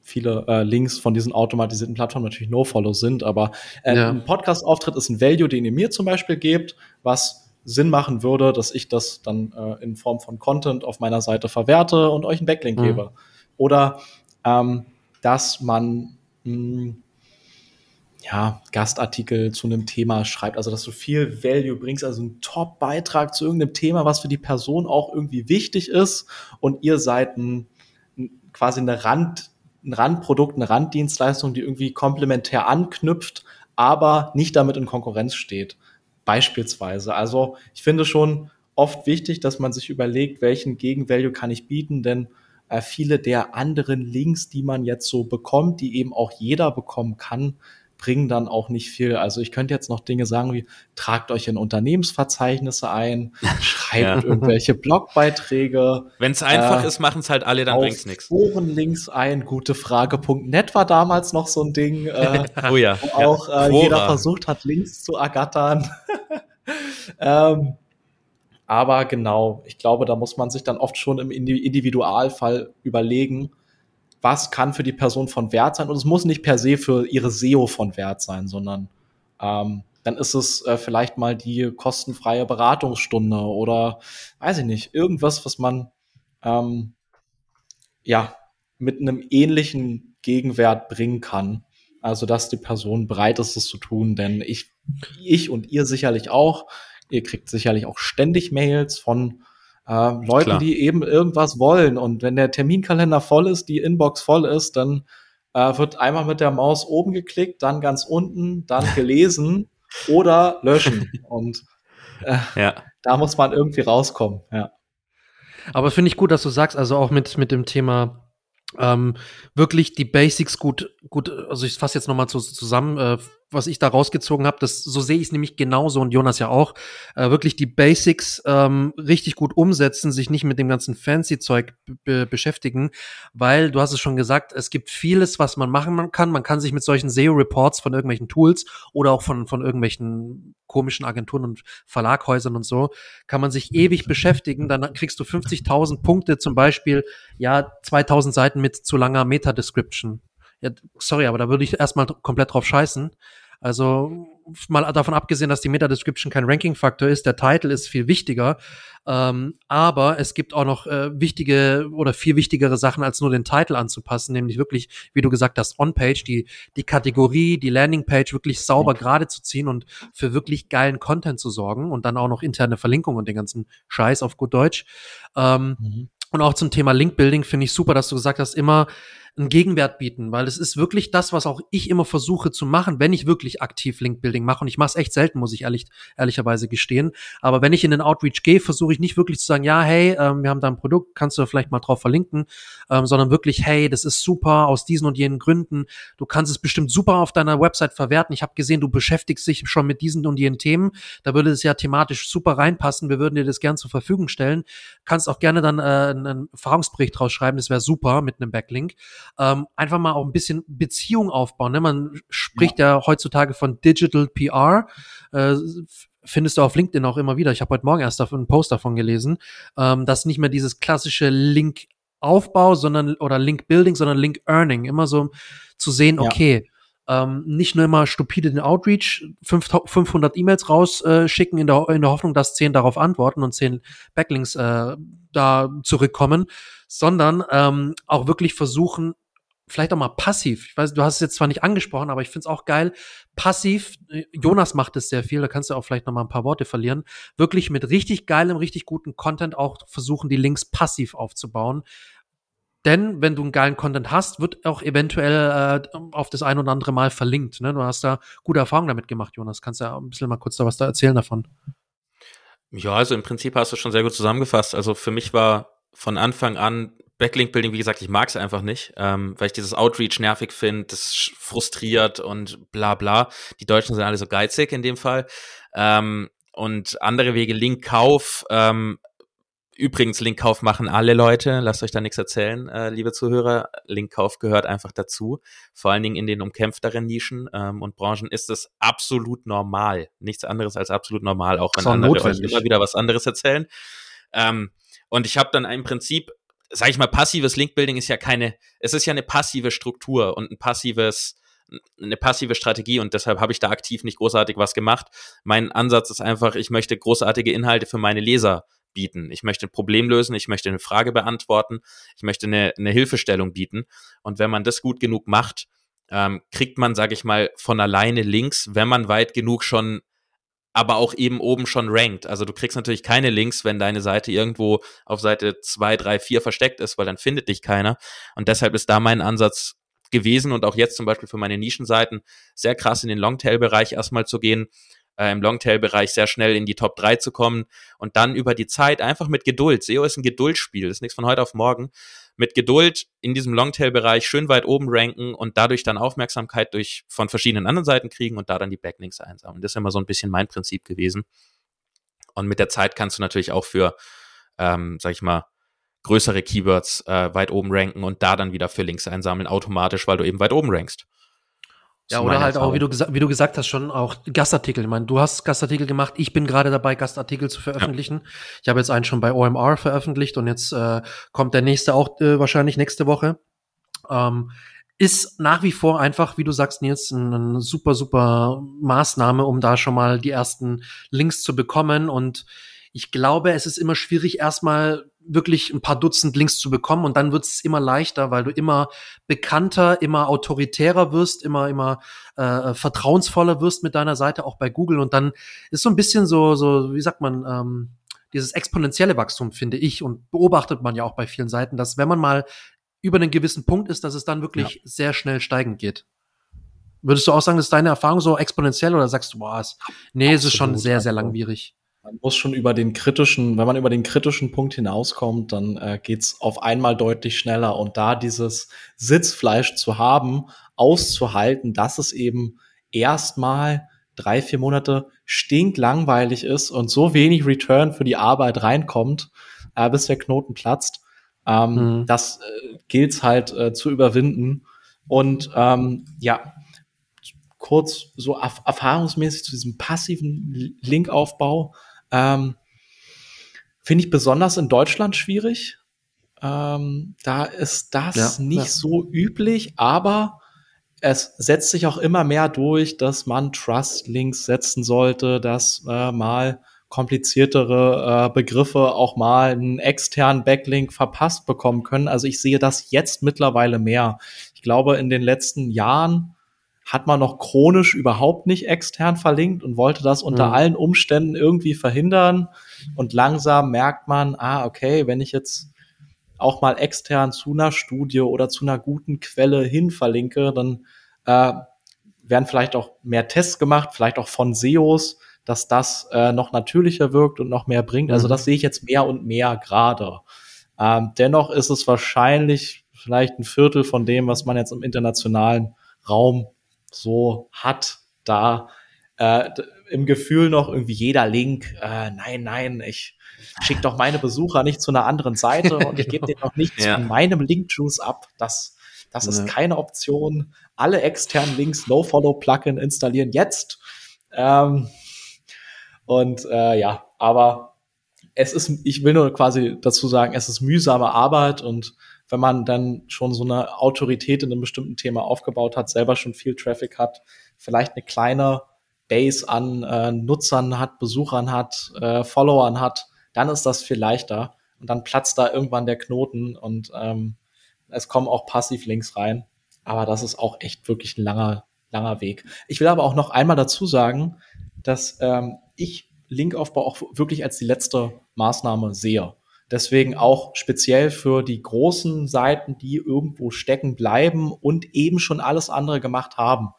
viele äh, Links von diesen automatisierten Plattformen natürlich No-Follow sind, aber äh, ja. ein Podcast-Auftritt ist ein Value, den ihr mir zum Beispiel gebt, was Sinn machen würde, dass ich das dann äh, in Form von Content auf meiner Seite verwerte und euch einen Backlink mhm. gebe. Oder ähm, dass man mh, hm, ja, Gastartikel zu einem Thema schreibt, also dass du viel Value bringst, also einen Top-Beitrag zu irgendeinem Thema, was für die Person auch irgendwie wichtig ist und ihr seid ein, quasi eine Rand, ein Randprodukt, eine Randdienstleistung, die irgendwie komplementär anknüpft, aber nicht damit in Konkurrenz steht. Beispielsweise. Also ich finde schon oft wichtig, dass man sich überlegt, welchen Gegenvalue kann ich bieten, denn äh, viele der anderen Links, die man jetzt so bekommt, die eben auch jeder bekommen kann, bringen dann auch nicht viel. Also ich könnte jetzt noch Dinge sagen wie, tragt euch in Unternehmensverzeichnisse ein, schreibt ja. irgendwelche Blogbeiträge. Wenn es einfach äh, ist, machen es halt alle, dann bringt's nichts. Forenlinks ein, gutefrage.net war damals noch so ein Ding, äh, oh ja. wo auch äh, jeder versucht hat, Links zu ergattern. ähm, aber genau, ich glaube, da muss man sich dann oft schon im Individualfall überlegen, was kann für die Person von Wert sein. Und es muss nicht per se für ihre SEO von Wert sein, sondern ähm, dann ist es äh, vielleicht mal die kostenfreie Beratungsstunde oder weiß ich nicht, irgendwas, was man ähm, ja mit einem ähnlichen Gegenwert bringen kann. Also, dass die Person bereit ist, es zu tun, denn ich, ich und ihr sicherlich auch, ihr kriegt sicherlich auch ständig Mails von äh, Leuten, Klar. die eben irgendwas wollen. Und wenn der Terminkalender voll ist, die Inbox voll ist, dann äh, wird einmal mit der Maus oben geklickt, dann ganz unten, dann gelesen oder löschen. Und äh, ja. da muss man irgendwie rauskommen, ja. Aber finde ich gut, dass du sagst, also auch mit, mit dem Thema ähm, wirklich die Basics gut, gut, also ich fasse jetzt nochmal zu, zusammen, äh, was ich da rausgezogen habe, das so sehe ich es nämlich genauso und Jonas ja auch, äh, wirklich die Basics ähm, richtig gut umsetzen, sich nicht mit dem ganzen fancy Zeug beschäftigen, weil du hast es schon gesagt, es gibt vieles, was man machen kann. Man kann sich mit solchen SEO Reports von irgendwelchen Tools oder auch von von irgendwelchen komischen Agenturen und Verlaghäusern und so, kann man sich ewig beschäftigen. Dann kriegst du 50.000 Punkte, zum Beispiel ja 2.000 Seiten mit zu langer Meta Description ja, sorry, aber da würde ich erstmal komplett drauf scheißen. Also mal davon abgesehen, dass die Meta-Description kein Ranking-Faktor ist, der Titel ist viel wichtiger. Ähm, aber es gibt auch noch äh, wichtige oder viel wichtigere Sachen, als nur den Titel anzupassen, nämlich wirklich, wie du gesagt hast, On-Page, die, die Kategorie, die Landing-Page wirklich sauber gerade zu ziehen und für wirklich geilen Content zu sorgen und dann auch noch interne Verlinkungen und den ganzen Scheiß auf gut Deutsch. Ähm, mhm. Und auch zum Thema Link-Building finde ich super, dass du gesagt hast, immer einen Gegenwert bieten, weil es ist wirklich das, was auch ich immer versuche zu machen, wenn ich wirklich aktiv Link-Building mache. Und ich mache es echt selten, muss ich ehrlich, ehrlicherweise gestehen. Aber wenn ich in den Outreach gehe, versuche ich nicht wirklich zu sagen, ja, hey, ähm, wir haben da ein Produkt, kannst du vielleicht mal drauf verlinken, ähm, sondern wirklich, hey, das ist super aus diesen und jenen Gründen. Du kannst es bestimmt super auf deiner Website verwerten. Ich habe gesehen, du beschäftigst dich schon mit diesen und jenen Themen. Da würde es ja thematisch super reinpassen. Wir würden dir das gern zur Verfügung stellen. Kannst auch gerne dann äh, einen Erfahrungsbericht draus schreiben. Das wäre super mit einem Backlink ähm, einfach mal auch ein bisschen Beziehung aufbauen. Ne? Man spricht ja. ja heutzutage von Digital PR. Äh, findest du auf LinkedIn auch immer wieder. Ich habe heute Morgen erst einen Post davon gelesen, ähm, dass nicht mehr dieses klassische Link Aufbau, sondern oder Link Building, sondern Link Earning. Immer so zu sehen, okay, ja. Ähm, nicht nur immer stupide den Outreach, 500 E-Mails rausschicken äh, in, der, in der Hoffnung, dass 10 darauf antworten und 10 Backlinks äh, da zurückkommen, sondern ähm, auch wirklich versuchen, vielleicht auch mal passiv. Ich weiß, du hast es jetzt zwar nicht angesprochen, aber ich finde es auch geil. Passiv, äh, Jonas macht es sehr viel, da kannst du auch vielleicht noch mal ein paar Worte verlieren. Wirklich mit richtig geilem, richtig guten Content auch versuchen, die Links passiv aufzubauen. Denn wenn du einen geilen Content hast, wird auch eventuell äh, auf das ein oder andere Mal verlinkt. Ne? Du hast da gute Erfahrungen damit gemacht, Jonas. Kannst du ja ein bisschen mal kurz da was da erzählen davon? Ja, also im Prinzip hast du schon sehr gut zusammengefasst. Also für mich war von Anfang an Backlink-Building, wie gesagt, ich mag es einfach nicht, ähm, weil ich dieses Outreach nervig finde, das frustriert und bla bla. Die Deutschen sind alle so geizig in dem Fall. Ähm, und andere Wege, Linkkauf, ähm, übrigens, Linkkauf machen alle Leute, lasst euch da nichts erzählen, äh, liebe Zuhörer. Linkkauf gehört einfach dazu. Vor allen Dingen in den umkämpfteren Nischen ähm, und Branchen ist es absolut normal. Nichts anderes als absolut normal, auch wenn andere euch immer wieder was anderes erzählen. Ähm, und ich habe dann im Prinzip sag ich mal, passives Linkbuilding ist ja keine, es ist ja eine passive Struktur und ein passives, eine passive Strategie und deshalb habe ich da aktiv nicht großartig was gemacht. Mein Ansatz ist einfach, ich möchte großartige Inhalte für meine Leser bieten. Ich möchte ein Problem lösen, ich möchte eine Frage beantworten, ich möchte eine, eine Hilfestellung bieten. Und wenn man das gut genug macht, ähm, kriegt man, sage ich mal, von alleine Links, wenn man weit genug schon aber auch eben oben schon rankt. Also du kriegst natürlich keine Links, wenn deine Seite irgendwo auf Seite 2, 3, 4 versteckt ist, weil dann findet dich keiner. Und deshalb ist da mein Ansatz gewesen und auch jetzt zum Beispiel für meine Nischenseiten sehr krass in den Longtail-Bereich erstmal zu gehen, äh, im Longtail-Bereich sehr schnell in die Top 3 zu kommen und dann über die Zeit einfach mit Geduld. SEO ist ein Geduldsspiel, ist nichts von heute auf morgen. mit Geduld in diesem Longtail-Bereich schön weit oben ranken und dadurch dann Aufmerksamkeit durch von verschiedenen anderen Seiten kriegen und da dann die Backlinks einsammeln. Das ist immer so ein bisschen mein Prinzip gewesen. Und mit der Zeit kannst du natürlich auch für, ähm, sag ich mal, größere Keywords äh, weit oben ranken und da dann wieder für Links einsammeln, automatisch, weil du eben weit oben rankst. Ja, oder halt Erfahrung. auch, wie du, wie du gesagt hast, schon auch Gastartikel. Ich meine, du hast Gastartikel gemacht, ich bin gerade dabei, Gastartikel zu veröffentlichen. Ja. Ich habe jetzt einen schon bei OMR veröffentlicht und jetzt äh, kommt der nächste auch äh, wahrscheinlich nächste Woche. Ähm, ist nach wie vor einfach, wie du sagst, Nils, eine super, super Maßnahme, um da schon mal die ersten Links zu bekommen. Und ich glaube, es ist immer schwierig, erstmal wirklich ein paar Dutzend Links zu bekommen und dann wird es immer leichter, weil du immer bekannter, immer autoritärer wirst, immer immer äh, vertrauensvoller wirst mit deiner Seite auch bei Google und dann ist so ein bisschen so so wie sagt man ähm, dieses exponentielle Wachstum finde ich und beobachtet man ja auch bei vielen Seiten, dass wenn man mal über einen gewissen Punkt ist, dass es dann wirklich ja. sehr schnell steigend geht. Würdest du auch sagen, das ist deine Erfahrung so exponentiell oder sagst du, boah, nee, Absolut. es ist schon sehr, sehr langwierig? Man muss schon über den kritischen, wenn man über den kritischen Punkt hinauskommt, dann äh, geht's auf einmal deutlich schneller. Und da dieses Sitzfleisch zu haben, auszuhalten, dass es eben erstmal drei, vier Monate stinklangweilig ist und so wenig Return für die Arbeit reinkommt, äh, bis der Knoten platzt, ähm, mhm. das äh, gilt's halt äh, zu überwinden. Und ähm, ja, kurz so erfahrungsmäßig zu diesem passiven Linkaufbau. Ähm, Finde ich besonders in Deutschland schwierig. Ähm, da ist das ja, nicht ja. so üblich, aber es setzt sich auch immer mehr durch, dass man Trust-Links setzen sollte, dass äh, mal kompliziertere äh, Begriffe auch mal einen externen Backlink verpasst bekommen können. Also ich sehe das jetzt mittlerweile mehr. Ich glaube, in den letzten Jahren hat man noch chronisch überhaupt nicht extern verlinkt und wollte das unter mhm. allen Umständen irgendwie verhindern. Und langsam merkt man, ah, okay, wenn ich jetzt auch mal extern zu einer Studie oder zu einer guten Quelle hin verlinke, dann äh, werden vielleicht auch mehr Tests gemacht, vielleicht auch von SEOs, dass das äh, noch natürlicher wirkt und noch mehr bringt. Also mhm. das sehe ich jetzt mehr und mehr gerade. Ähm, dennoch ist es wahrscheinlich vielleicht ein Viertel von dem, was man jetzt im internationalen Raum so hat, da äh, im Gefühl noch irgendwie jeder Link, äh, nein, nein, ich schicke doch meine Besucher nicht zu einer anderen Seite und ich gebe denen noch nichts ja. von meinem Link-Juice ab. Das, das ist ja. keine Option. Alle externen Links, No-Follow-Plugin installieren jetzt. Ähm, und äh, ja, aber es ist, ich will nur quasi dazu sagen, es ist mühsame Arbeit und wenn man dann schon so eine Autorität in einem bestimmten Thema aufgebaut hat, selber schon viel Traffic hat, vielleicht eine kleine Base an äh, Nutzern hat, Besuchern hat, äh, Followern hat, dann ist das viel leichter und dann platzt da irgendwann der Knoten und ähm, es kommen auch Passivlinks rein. Aber das ist auch echt wirklich ein langer, langer Weg. Ich will aber auch noch einmal dazu sagen, dass ähm, ich Linkaufbau auch wirklich als die letzte Maßnahme sehe. Deswegen auch speziell für die großen Seiten, die irgendwo stecken bleiben und eben schon alles andere gemacht haben.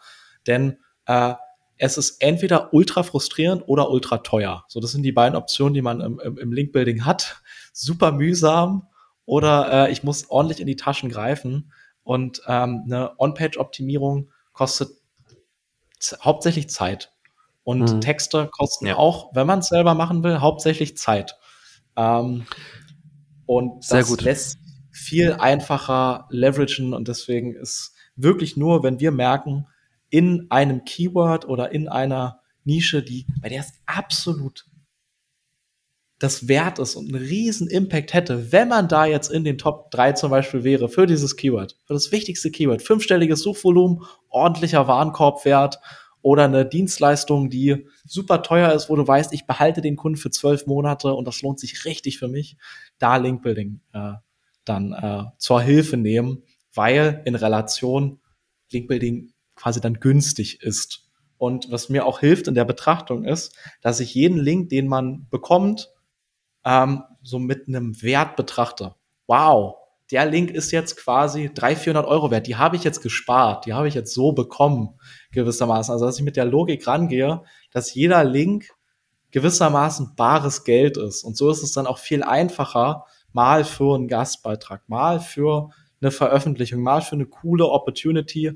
Denn äh, es ist entweder ultra frustrierend oder ultra teuer. So, das sind die beiden Optionen, die man im, im, im Linkbuilding hat. Super mühsam oder äh, ich muss ordentlich in die Taschen greifen. Und ähm, eine On-Page-Optimierung kostet hauptsächlich Zeit. Und mhm. Texte kosten ja. auch, wenn man es selber machen will, hauptsächlich Zeit. Ähm, und Sehr das gut. lässt viel einfacher leveragen und deswegen ist wirklich nur, wenn wir merken, in einem Keyword oder in einer Nische, die, bei der es absolut das wert ist und einen riesen Impact hätte, wenn man da jetzt in den Top 3 zum Beispiel wäre für dieses Keyword, für das wichtigste Keyword, fünfstelliges Suchvolumen, ordentlicher Warenkorbwert oder eine Dienstleistung, die super teuer ist, wo du weißt, ich behalte den Kunden für zwölf Monate und das lohnt sich richtig für mich, da Linkbuilding äh, dann äh, zur Hilfe nehmen, weil in Relation Linkbuilding quasi dann günstig ist. Und was mir auch hilft in der Betrachtung ist, dass ich jeden Link, den man bekommt, ähm, so mit einem Wert betrachte. Wow, der Link ist jetzt quasi 300, 400 Euro wert. Die habe ich jetzt gespart. Die habe ich jetzt so bekommen, gewissermaßen. Also, dass ich mit der Logik rangehe, dass jeder Link gewissermaßen bares Geld ist. Und so ist es dann auch viel einfacher, mal für einen Gastbeitrag, mal für eine Veröffentlichung, mal für eine coole Opportunity,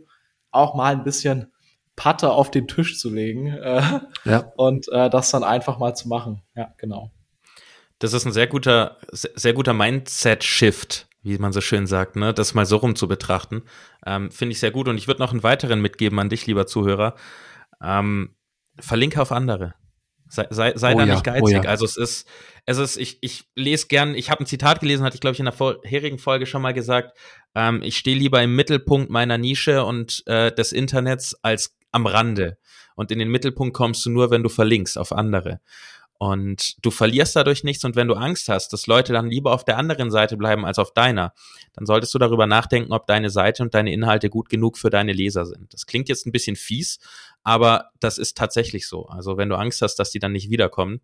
auch mal ein bisschen Patte auf den Tisch zu legen äh, ja. und äh, das dann einfach mal zu machen. Ja, genau. Das ist ein sehr guter, sehr guter Mindset-Shift, wie man so schön sagt, ne? das mal so rum zu betrachten. Ähm, Finde ich sehr gut. Und ich würde noch einen weiteren mitgeben an dich, lieber Zuhörer. Ähm, verlinke auf andere. Sei, sei, sei oh da ja, nicht geizig. Oh ja. Also es ist, es ist, ich, ich lese gern, ich habe ein Zitat gelesen, hatte ich, glaube ich, in der vorherigen Folge schon mal gesagt. Ähm, ich stehe lieber im Mittelpunkt meiner Nische und äh, des Internets als am Rande. Und in den Mittelpunkt kommst du nur, wenn du verlinkst auf andere. Und du verlierst dadurch nichts. Und wenn du Angst hast, dass Leute dann lieber auf der anderen Seite bleiben als auf deiner, dann solltest du darüber nachdenken, ob deine Seite und deine Inhalte gut genug für deine Leser sind. Das klingt jetzt ein bisschen fies, aber das ist tatsächlich so. Also wenn du Angst hast, dass die dann nicht wiederkommen,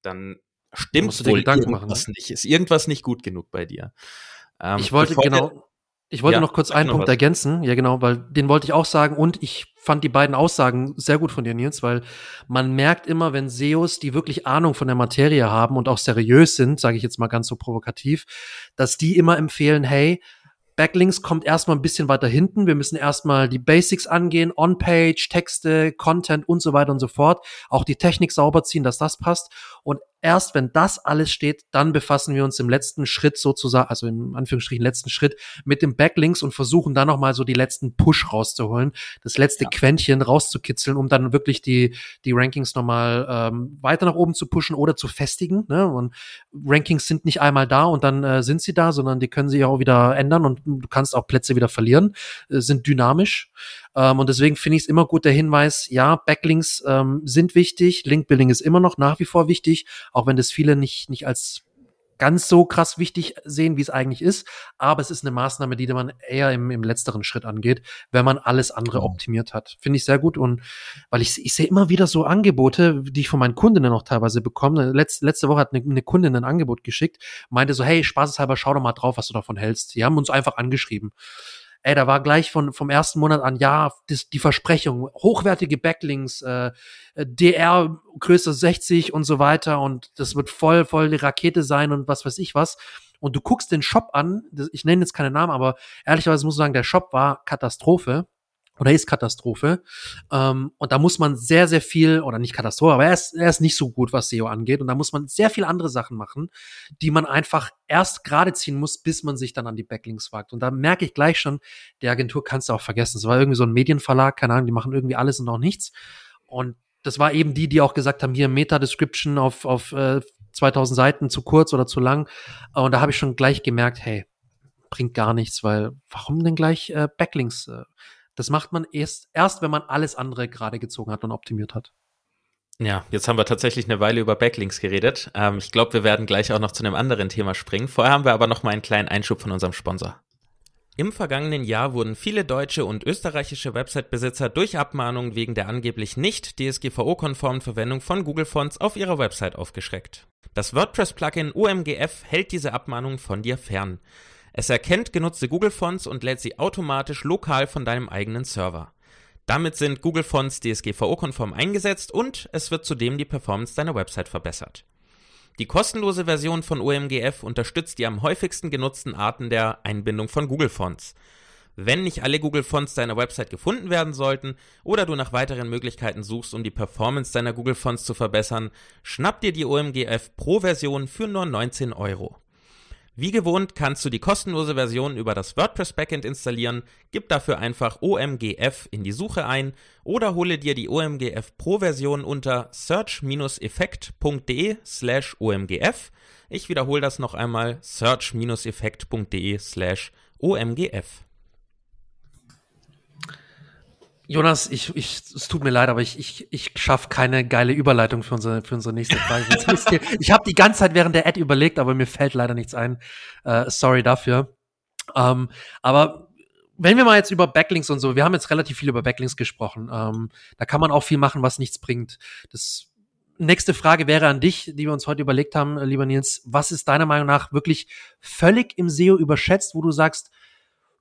dann stimmt wohl irgendwas machen, nicht. Ist irgendwas nicht gut genug bei dir. Ähm, ich wollte genau, ich wollte ja, noch kurz einen Punkt was. ergänzen. Ja, genau, weil den wollte ich auch sagen und ich fand die beiden Aussagen sehr gut von dir, Nils, weil man merkt immer, wenn SEOs, die wirklich Ahnung von der Materie haben und auch seriös sind, sage ich jetzt mal ganz so provokativ, dass die immer empfehlen, hey, Backlinks kommt erstmal ein bisschen weiter hinten. Wir müssen erstmal die Basics angehen, On-Page, Texte, Content und so weiter und so fort. Auch die Technik sauber ziehen, dass das passt. Und erst wenn das alles steht, dann befassen wir uns im letzten Schritt sozusagen, also im Anführungsstrichen letzten Schritt mit dem Backlinks und versuchen dann nochmal so die letzten Push rauszuholen, das letzte ja. Quäntchen rauszukitzeln, um dann wirklich die, die Rankings nochmal ähm, weiter nach oben zu pushen oder zu festigen. Ne? Und Rankings sind nicht einmal da und dann äh, sind sie da, sondern die können sich auch wieder ändern und du kannst auch Plätze wieder verlieren, äh, sind dynamisch. Ähm, und deswegen finde ich es immer gut der Hinweis, ja, Backlinks ähm, sind wichtig, Linkbuilding ist immer noch nach wie vor wichtig, auch wenn das viele nicht, nicht als ganz so krass wichtig sehen, wie es eigentlich ist. Aber es ist eine Maßnahme, die man eher im, im letzteren Schritt angeht, wenn man alles andere genau. optimiert hat. Finde ich sehr gut. Und weil ich, ich sehe immer wieder so Angebote, die ich von meinen Kundinnen noch teilweise bekomme. Letz, letzte Woche hat eine, eine Kundin ein Angebot geschickt, meinte so, hey, spaßeshalber, schau doch mal drauf, was du davon hältst. Die haben uns einfach angeschrieben ey, da war gleich von, vom ersten Monat an, ja, das, die Versprechung, hochwertige Backlinks, äh, DR Größe 60 und so weiter und das wird voll, voll die Rakete sein und was weiß ich was. Und du guckst den Shop an, ich nenne jetzt keine Namen, aber ehrlicherweise muss ich sagen, der Shop war Katastrophe oder ist Katastrophe. Ähm, und da muss man sehr, sehr viel, oder nicht Katastrophe, aber er ist, er ist nicht so gut, was SEO angeht. Und da muss man sehr viel andere Sachen machen, die man einfach erst gerade ziehen muss, bis man sich dann an die Backlinks wagt. Und da merke ich gleich schon, die Agentur kannst du auch vergessen. Es war irgendwie so ein Medienverlag, keine Ahnung, die machen irgendwie alles und auch nichts. Und das war eben die, die auch gesagt haben, hier Meta-Description auf, auf äh, 2000 Seiten zu kurz oder zu lang. Und da habe ich schon gleich gemerkt, hey, bringt gar nichts, weil warum denn gleich äh, Backlinks? Äh, das macht man erst, erst wenn man alles andere gerade gezogen hat und optimiert hat. Ja, jetzt haben wir tatsächlich eine Weile über Backlinks geredet. Ähm, ich glaube, wir werden gleich auch noch zu einem anderen Thema springen. Vorher haben wir aber noch mal einen kleinen Einschub von unserem Sponsor. Im vergangenen Jahr wurden viele deutsche und österreichische Website-Besitzer durch Abmahnungen wegen der angeblich nicht DSGVO-konformen Verwendung von Google Fonts auf ihrer Website aufgeschreckt. Das WordPress-Plugin OMGF hält diese Abmahnungen von dir fern. Es erkennt genutzte Google Fonts und lädt sie automatisch lokal von deinem eigenen Server. Damit sind Google Fonts DSGVO-konform eingesetzt und es wird zudem die Performance deiner Website verbessert. Die kostenlose Version von OMGF unterstützt die am häufigsten genutzten Arten der Einbindung von Google Fonts. Wenn nicht alle Google Fonts deiner Website gefunden werden sollten oder du nach weiteren Möglichkeiten suchst, um die Performance deiner Google Fonts zu verbessern, schnapp dir die OMGF Pro Version für nur 19 Euro. Wie gewohnt kannst du die kostenlose Version über das WordPress Backend installieren, gib dafür einfach OMGF in die Suche ein oder hole dir die OMGF Pro Version unter search-effekt.de slash OMGF. Ich wiederhole das noch einmal, search-effekt.de slash OMGF. Jonas, ich, ich, es tut mir leid, aber ich, ich, ich schaffe keine geile Überleitung für unsere, für unsere nächste Frage. ich habe die ganze Zeit während der Ad überlegt, aber mir fällt leider nichts ein. Uh, sorry dafür. Ähm, aber wenn wir mal jetzt über Backlinks und so, wir haben jetzt relativ viel über Backlinks gesprochen. Ähm, da kann man auch viel machen, was nichts bringt. Das nächste Frage wäre an dich, die wir uns heute überlegt haben, lieber Nils. Was ist deiner Meinung nach wirklich völlig im SEO überschätzt, wo du sagst,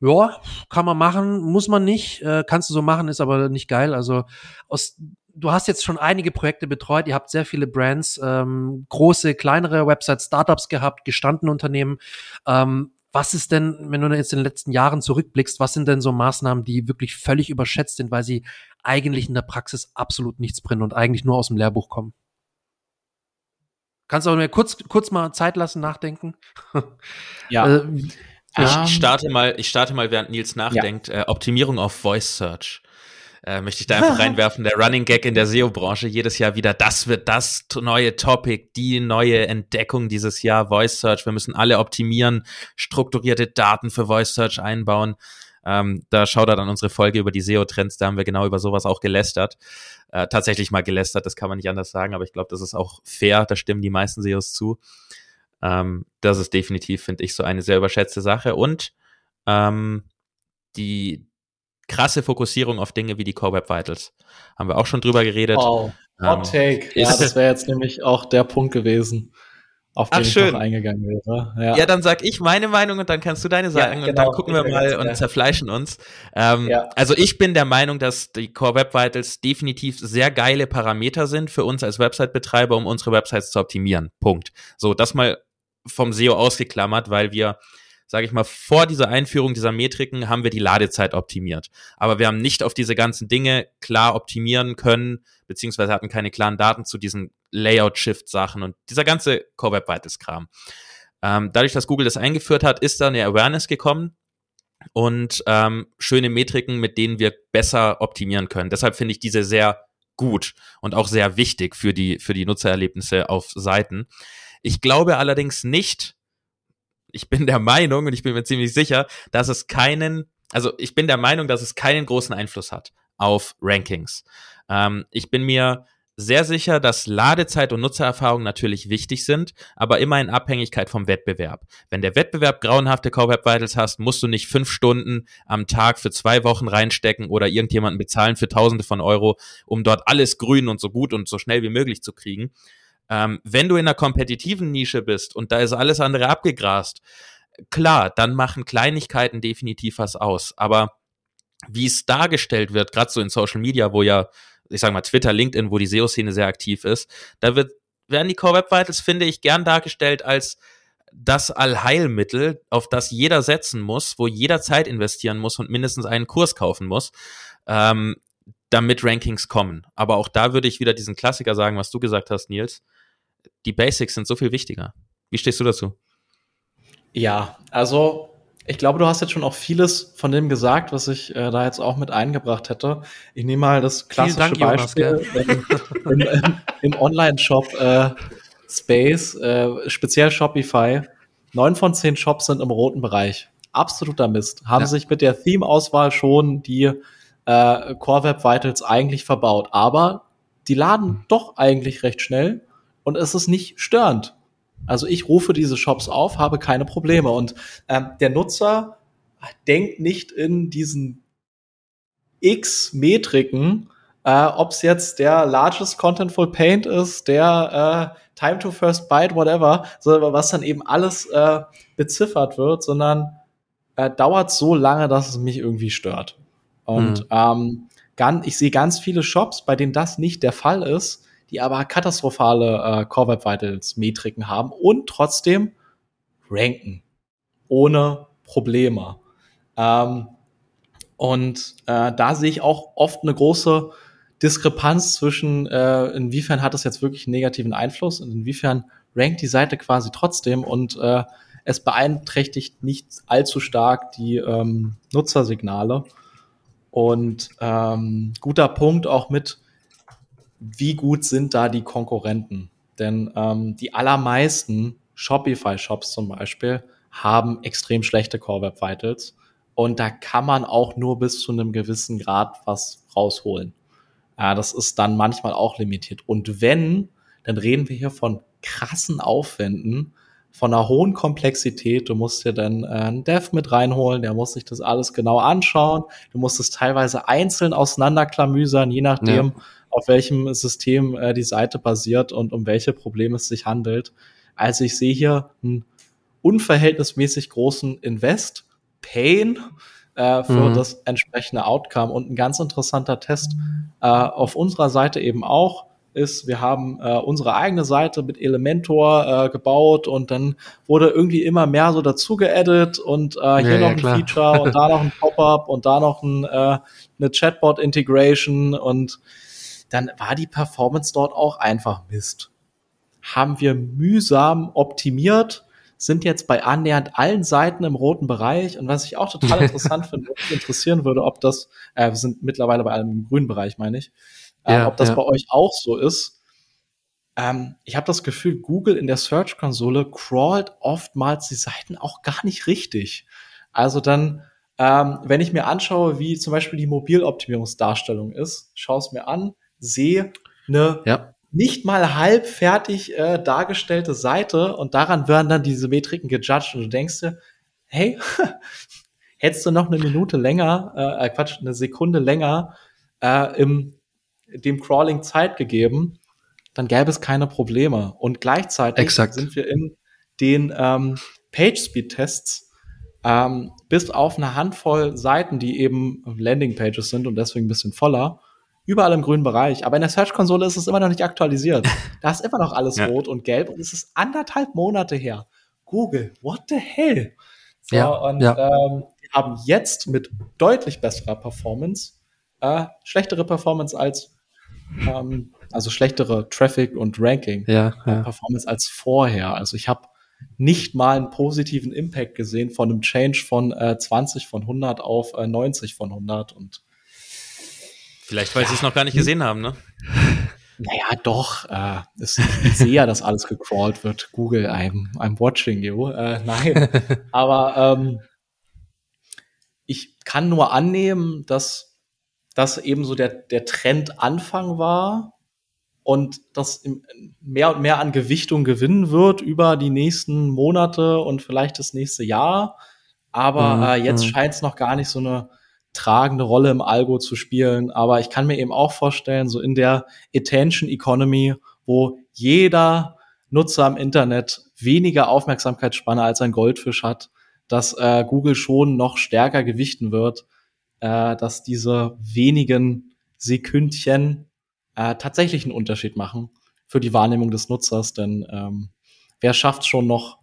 ja, kann man machen, muss man nicht, äh, kannst du so machen, ist aber nicht geil. Also aus du hast jetzt schon einige Projekte betreut, ihr habt sehr viele Brands, ähm, große, kleinere Websites, Startups gehabt, gestandene Unternehmen. Ähm, was ist denn, wenn du jetzt in den letzten Jahren zurückblickst, was sind denn so Maßnahmen, die wirklich völlig überschätzt sind, weil sie eigentlich in der Praxis absolut nichts bringen und eigentlich nur aus dem Lehrbuch kommen? Kannst du auch mir kurz, kurz mal Zeit lassen, nachdenken? Ja. äh, ich um, starte mal, ich starte mal, während Nils nachdenkt. Ja. Äh, Optimierung auf Voice Search äh, möchte ich da einfach reinwerfen, der Running Gag in der SEO-Branche jedes Jahr wieder, das wird das neue Topic, die neue Entdeckung dieses Jahr, Voice Search. Wir müssen alle optimieren, strukturierte Daten für Voice Search einbauen. Ähm, da schaut er dann unsere Folge über die SEO-Trends, da haben wir genau über sowas auch gelästert. Äh, tatsächlich mal gelästert, das kann man nicht anders sagen, aber ich glaube, das ist auch fair, da stimmen die meisten SEOs zu. Ähm, das ist definitiv, finde ich, so eine sehr überschätzte Sache. Und ähm, die, krasse Fokussierung auf Dinge wie die Core Web Vitals. Haben wir auch schon drüber geredet. Wow. Hot ähm, Take. Ja, das wäre jetzt nämlich auch der Punkt gewesen, auf den Ach, ich noch eingegangen wäre. Ja. ja. dann sag ich meine Meinung und dann kannst du deine sagen ja, genau. und dann gucken wir mal und zerfleischen uns. Ähm, ja. Also ich bin der Meinung, dass die Core Web Vitals definitiv sehr geile Parameter sind für uns als Website-Betreiber, um unsere Websites zu optimieren. Punkt. So, das mal vom SEO ausgeklammert, weil wir sage ich mal, vor dieser Einführung dieser Metriken haben wir die Ladezeit optimiert. Aber wir haben nicht auf diese ganzen Dinge klar optimieren können, beziehungsweise hatten keine klaren Daten zu diesen Layout-Shift-Sachen und dieser ganze Core Web Vitals-Kram. Ähm, dadurch, dass Google das eingeführt hat, ist da eine Awareness gekommen und ähm, schöne Metriken, mit denen wir besser optimieren können. Deshalb finde ich diese sehr gut und auch sehr wichtig für die, für die Nutzererlebnisse auf Seiten. Ich glaube allerdings nicht, ich bin der Meinung und ich bin mir ziemlich sicher, dass es keinen, also ich bin der Meinung, dass es keinen großen Einfluss hat auf Rankings. Ähm, ich bin mir sehr sicher, dass Ladezeit und Nutzererfahrung natürlich wichtig sind, aber immer in Abhängigkeit vom Wettbewerb. Wenn der Wettbewerb grauenhafte Core Web Vitals hast, musst du nicht fünf Stunden am Tag für zwei Wochen reinstecken oder irgendjemanden bezahlen für Tausende von Euro, um dort alles grün und so gut und so schnell wie möglich zu kriegen, ähm, wenn du in einer kompetitiven Nische bist und da ist alles andere abgegrast, klar, dann machen Kleinigkeiten definitiv was aus. Aber wie es dargestellt wird, gerade so in Social Media, wo ja, ich sag mal, Twitter, LinkedIn, wo die SEO-Szene sehr aktiv ist, da wird, werden die Core Web Vitals, finde ich, gern dargestellt als das Allheilmittel, auf das jeder setzen muss, wo jeder Zeit investieren muss und mindestens einen Kurs kaufen muss. Ähm, damit Rankings kommen. Aber auch da würde ich wieder diesen Klassiker sagen, was du gesagt hast, Nils. Die Basics sind so viel wichtiger. Wie stehst du dazu? Ja, also ich glaube, du hast jetzt schon auch vieles von dem gesagt, was ich äh, da jetzt auch mit eingebracht hätte. Ich nehme mal das klassische Dank, Beispiel im, im, im Online-Shop äh, Space, äh, speziell Shopify. Neun von zehn Shops sind im roten Bereich. Absoluter Mist. Haben ja. sich mit der Theme-Auswahl schon die äh, Core Web Vitals eigentlich verbaut. Aber die laden doch eigentlich recht schnell und es ist nicht störend. Also ich rufe diese Shops auf, habe keine Probleme und ähm, der Nutzer denkt nicht in diesen X Metriken, äh, ob es jetzt der largest contentful paint ist, der äh, Time to First Byte, whatever, sondern was dann eben alles äh, beziffert wird, sondern äh, dauert so lange, dass es mich irgendwie stört. Und mhm. ähm, ich sehe ganz viele Shops, bei denen das nicht der Fall ist, die aber katastrophale äh, Core Web Vitals Metriken haben und trotzdem ranken. Ohne Probleme. Ähm, und äh, da sehe ich auch oft eine große Diskrepanz zwischen, äh, inwiefern hat das jetzt wirklich einen negativen Einfluss und inwiefern rankt die Seite quasi trotzdem und äh, es beeinträchtigt nicht allzu stark die ähm, Nutzersignale. Und ähm, guter Punkt auch mit, wie gut sind da die Konkurrenten? Denn ähm, die allermeisten Shopify-Shops zum Beispiel haben extrem schlechte Core Web Vitals. Und da kann man auch nur bis zu einem gewissen Grad was rausholen. Ja, das ist dann manchmal auch limitiert. Und wenn, dann reden wir hier von krassen Aufwänden, von einer hohen Komplexität. Du musst dir dann äh, einen Dev mit reinholen, der muss sich das alles genau anschauen. Du musst es teilweise einzeln auseinanderklamüsern, je nachdem, ja. Auf welchem System äh, die Seite basiert und um welche Probleme es sich handelt. Also ich sehe hier einen unverhältnismäßig großen Invest, Pain, äh, für mhm. das entsprechende Outcome. Und ein ganz interessanter Test äh, auf unserer Seite eben auch ist, wir haben äh, unsere eigene Seite mit Elementor äh, gebaut und dann wurde irgendwie immer mehr so dazu geedit und äh, hier ja, noch ein klar. Feature und da noch ein Pop-up und da noch ein, äh, eine Chatbot-Integration und dann war die Performance dort auch einfach Mist. Haben wir mühsam optimiert, sind jetzt bei annähernd allen Seiten im roten Bereich. Und was ich auch total interessant finde, was mich interessieren würde, ob das, äh, wir sind mittlerweile bei allem im grünen Bereich, meine ich, äh, ja, ob das ja. bei euch auch so ist. Ähm, ich habe das Gefühl, Google in der Search-Konsole crawlt oftmals die Seiten auch gar nicht richtig. Also dann, ähm, wenn ich mir anschaue, wie zum Beispiel die Mobiloptimierungsdarstellung ist, schaue es mir an, sehe eine ja nicht mal halb fertig äh, dargestellte Seite und daran werden dann diese Metriken gejudged und du denkst dir, hey, hättest du noch eine Minute länger, äh, äh, Quatsch, eine Sekunde länger äh, im dem Crawling Zeit gegeben, dann gäbe es keine Probleme. Und gleichzeitig Exakt. sind wir in den ähm, Page Speed Tests ähm, bis auf eine Handvoll Seiten, die eben Landing Pages sind und deswegen ein bisschen voller, überall im grünen Bereich. Aber in der Search-Konsole ist es immer noch nicht aktualisiert. da ist immer noch alles ja. rot und gelb und es ist anderthalb Monate her. Google, what the hell? So, ja, und ja. Ähm, wir haben jetzt mit deutlich besserer Performance äh, schlechtere Performance als ähm, also schlechtere Traffic und Ranking ja, ja. Performance als vorher. Also ich habe nicht mal einen positiven Impact gesehen von einem Change von äh, 20 von 100 auf äh, 90 von 100 und Vielleicht, weil ja. sie es noch gar nicht gesehen haben, ne? Naja, doch. Äh, es, ich sehe ja, dass alles gecrawlt wird. Google, I'm, I'm watching you. Äh, nein. Aber ähm, ich kann nur annehmen, dass das eben so der, der Trendanfang war und das mehr und mehr an Gewichtung gewinnen wird über die nächsten Monate und vielleicht das nächste Jahr. Aber mhm. äh, jetzt mhm. scheint es noch gar nicht so eine tragende Rolle im Algo zu spielen. Aber ich kann mir eben auch vorstellen, so in der Attention Economy, wo jeder Nutzer im Internet weniger Aufmerksamkeitsspanne als ein Goldfisch hat, dass äh, Google schon noch stärker gewichten wird, äh, dass diese wenigen Sekündchen äh, tatsächlich einen Unterschied machen für die Wahrnehmung des Nutzers. Denn ähm, wer schafft schon noch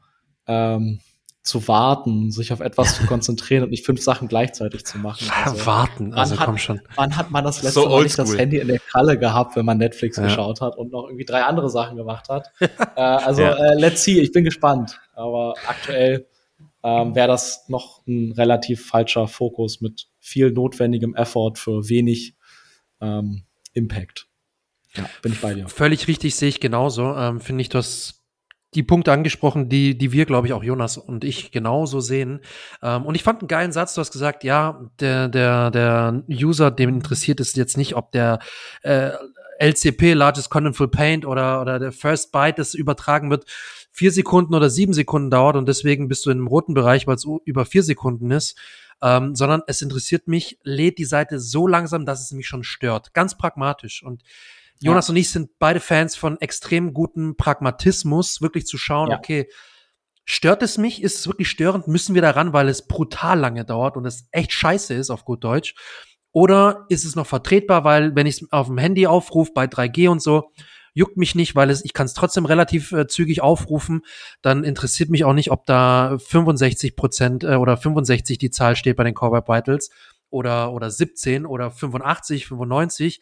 ähm, zu warten, sich auf etwas zu konzentrieren und nicht fünf Sachen gleichzeitig zu machen. Also, warten, also hat, komm schon. Wann hat man das letzte so Mal nicht das Handy in der Kralle gehabt, wenn man Netflix ja. geschaut hat und noch irgendwie drei andere Sachen gemacht hat? äh, also ja. äh, let's see, ich bin gespannt. Aber aktuell ähm, wäre das noch ein relativ falscher Fokus mit viel notwendigem Effort für wenig ähm, Impact. Ja, bin ich bei dir. Völlig richtig, sehe ich genauso. Ähm, Finde ich, das die Punkte angesprochen, die, die wir, glaube ich, auch Jonas und ich genauso sehen. Ähm, und ich fand einen geilen Satz, du hast gesagt, ja, der, der, der User, dem interessiert es jetzt nicht, ob der äh, LCP, Largest Contentful Paint oder, oder der First Byte, das übertragen wird, vier Sekunden oder sieben Sekunden dauert und deswegen bist du in einem roten Bereich, weil es über vier Sekunden ist. Ähm, sondern es interessiert mich, lädt die Seite so langsam, dass es mich schon stört. Ganz pragmatisch. Und Jonas ja. und ich sind beide Fans von extrem gutem Pragmatismus, wirklich zu schauen, ja. okay, stört es mich? Ist es wirklich störend? Müssen wir daran, weil es brutal lange dauert und es echt scheiße ist, auf gut Deutsch? Oder ist es noch vertretbar, weil wenn ich es auf dem Handy aufrufe bei 3G und so, juckt mich nicht, weil es, ich kann es trotzdem relativ äh, zügig aufrufen, dann interessiert mich auch nicht, ob da 65 Prozent äh, oder 65 die Zahl steht bei den Web Vitals oder, oder 17 oder 85, 95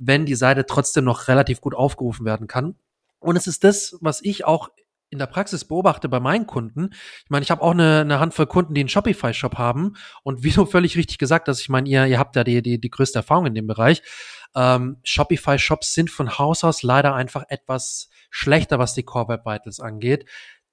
wenn die Seite trotzdem noch relativ gut aufgerufen werden kann. Und es ist das, was ich auch in der Praxis beobachte bei meinen Kunden. Ich meine, ich habe auch eine, eine Handvoll Kunden, die einen Shopify-Shop haben. Und wie du völlig richtig gesagt hast, ich meine, ihr, ihr habt ja die, die, die größte Erfahrung in dem Bereich. Ähm, Shopify-Shops sind von Haus aus leider einfach etwas schlechter, was die Core Web Vitals angeht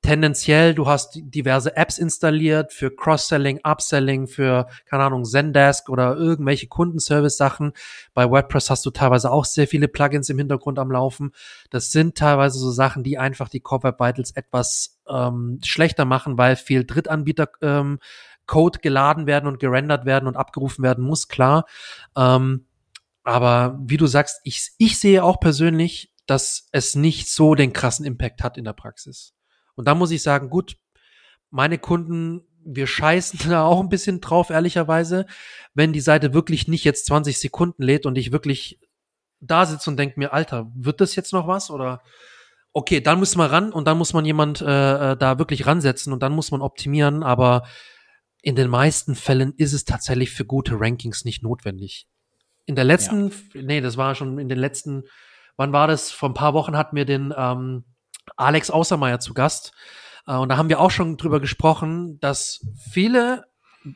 tendenziell, du hast diverse Apps installiert für Cross-Selling, Upselling, für, keine Ahnung, Zendesk oder irgendwelche Kundenservice-Sachen. Bei WordPress hast du teilweise auch sehr viele Plugins im Hintergrund am Laufen. Das sind teilweise so Sachen, die einfach die Core Web Vitals etwas ähm, schlechter machen, weil viel Drittanbieter ähm, Code geladen werden und gerendert werden und abgerufen werden muss, klar. Ähm, aber wie du sagst, ich, ich sehe auch persönlich, dass es nicht so den krassen Impact hat in der Praxis. Und da muss ich sagen, gut, meine Kunden, wir scheißen da auch ein bisschen drauf, ehrlicherweise, wenn die Seite wirklich nicht jetzt 20 Sekunden lädt und ich wirklich da sitze und denke mir, Alter, wird das jetzt noch was? Oder okay, dann muss man ran und dann muss man jemand äh, äh, da wirklich ransetzen und dann muss man optimieren, aber in den meisten Fällen ist es tatsächlich für gute Rankings nicht notwendig. In der letzten, ja. nee, das war schon in den letzten, wann war das? Vor ein paar Wochen hatten wir den ähm, Alex Außermeier zu Gast. Äh, und da haben wir auch schon drüber gesprochen, dass viele